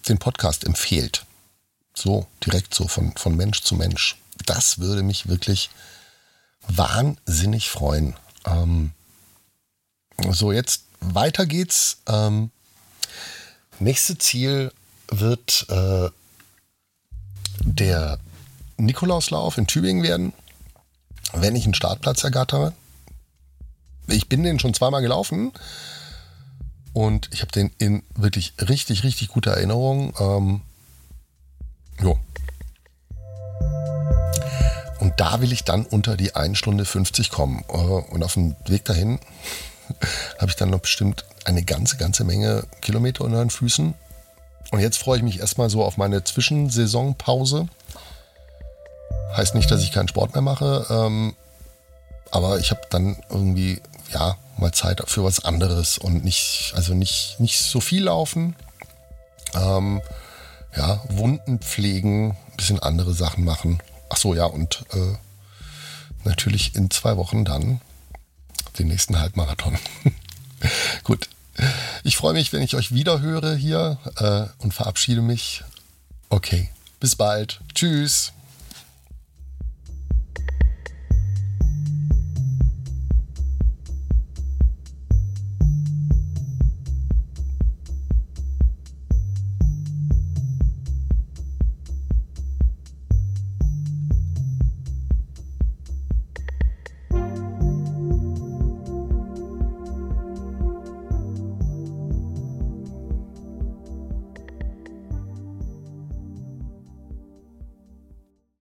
den Podcast empfehlt. So, direkt so von, von Mensch zu Mensch. Das würde mich wirklich wahnsinnig freuen. Ähm, so, jetzt weiter geht's. Ähm, Nächste Ziel wird äh, der Nikolauslauf in Tübingen werden, wenn ich einen Startplatz ergattere. Ich bin den schon zweimal gelaufen und ich habe den in wirklich richtig, richtig guter Erinnerung. Ähm, jo. Und da will ich dann unter die 1 Stunde 50 kommen. Äh, und auf dem Weg dahin (laughs) habe ich dann noch bestimmt eine ganze, ganze Menge Kilometer unter den Füßen. Und jetzt freue ich mich erstmal so auf meine Zwischensaisonpause. Heißt nicht, dass ich keinen Sport mehr mache, ähm, aber ich habe dann irgendwie, ja, mal Zeit für was anderes und nicht, also nicht, nicht so viel laufen. Ähm, ja, Wunden pflegen, ein bisschen andere Sachen machen. Ach so, ja, und äh, natürlich in zwei Wochen dann den nächsten Halbmarathon. (laughs) (laughs) Gut. Ich freue mich, wenn ich euch wieder höre hier äh, und verabschiede mich. Okay, bis bald. Tschüss.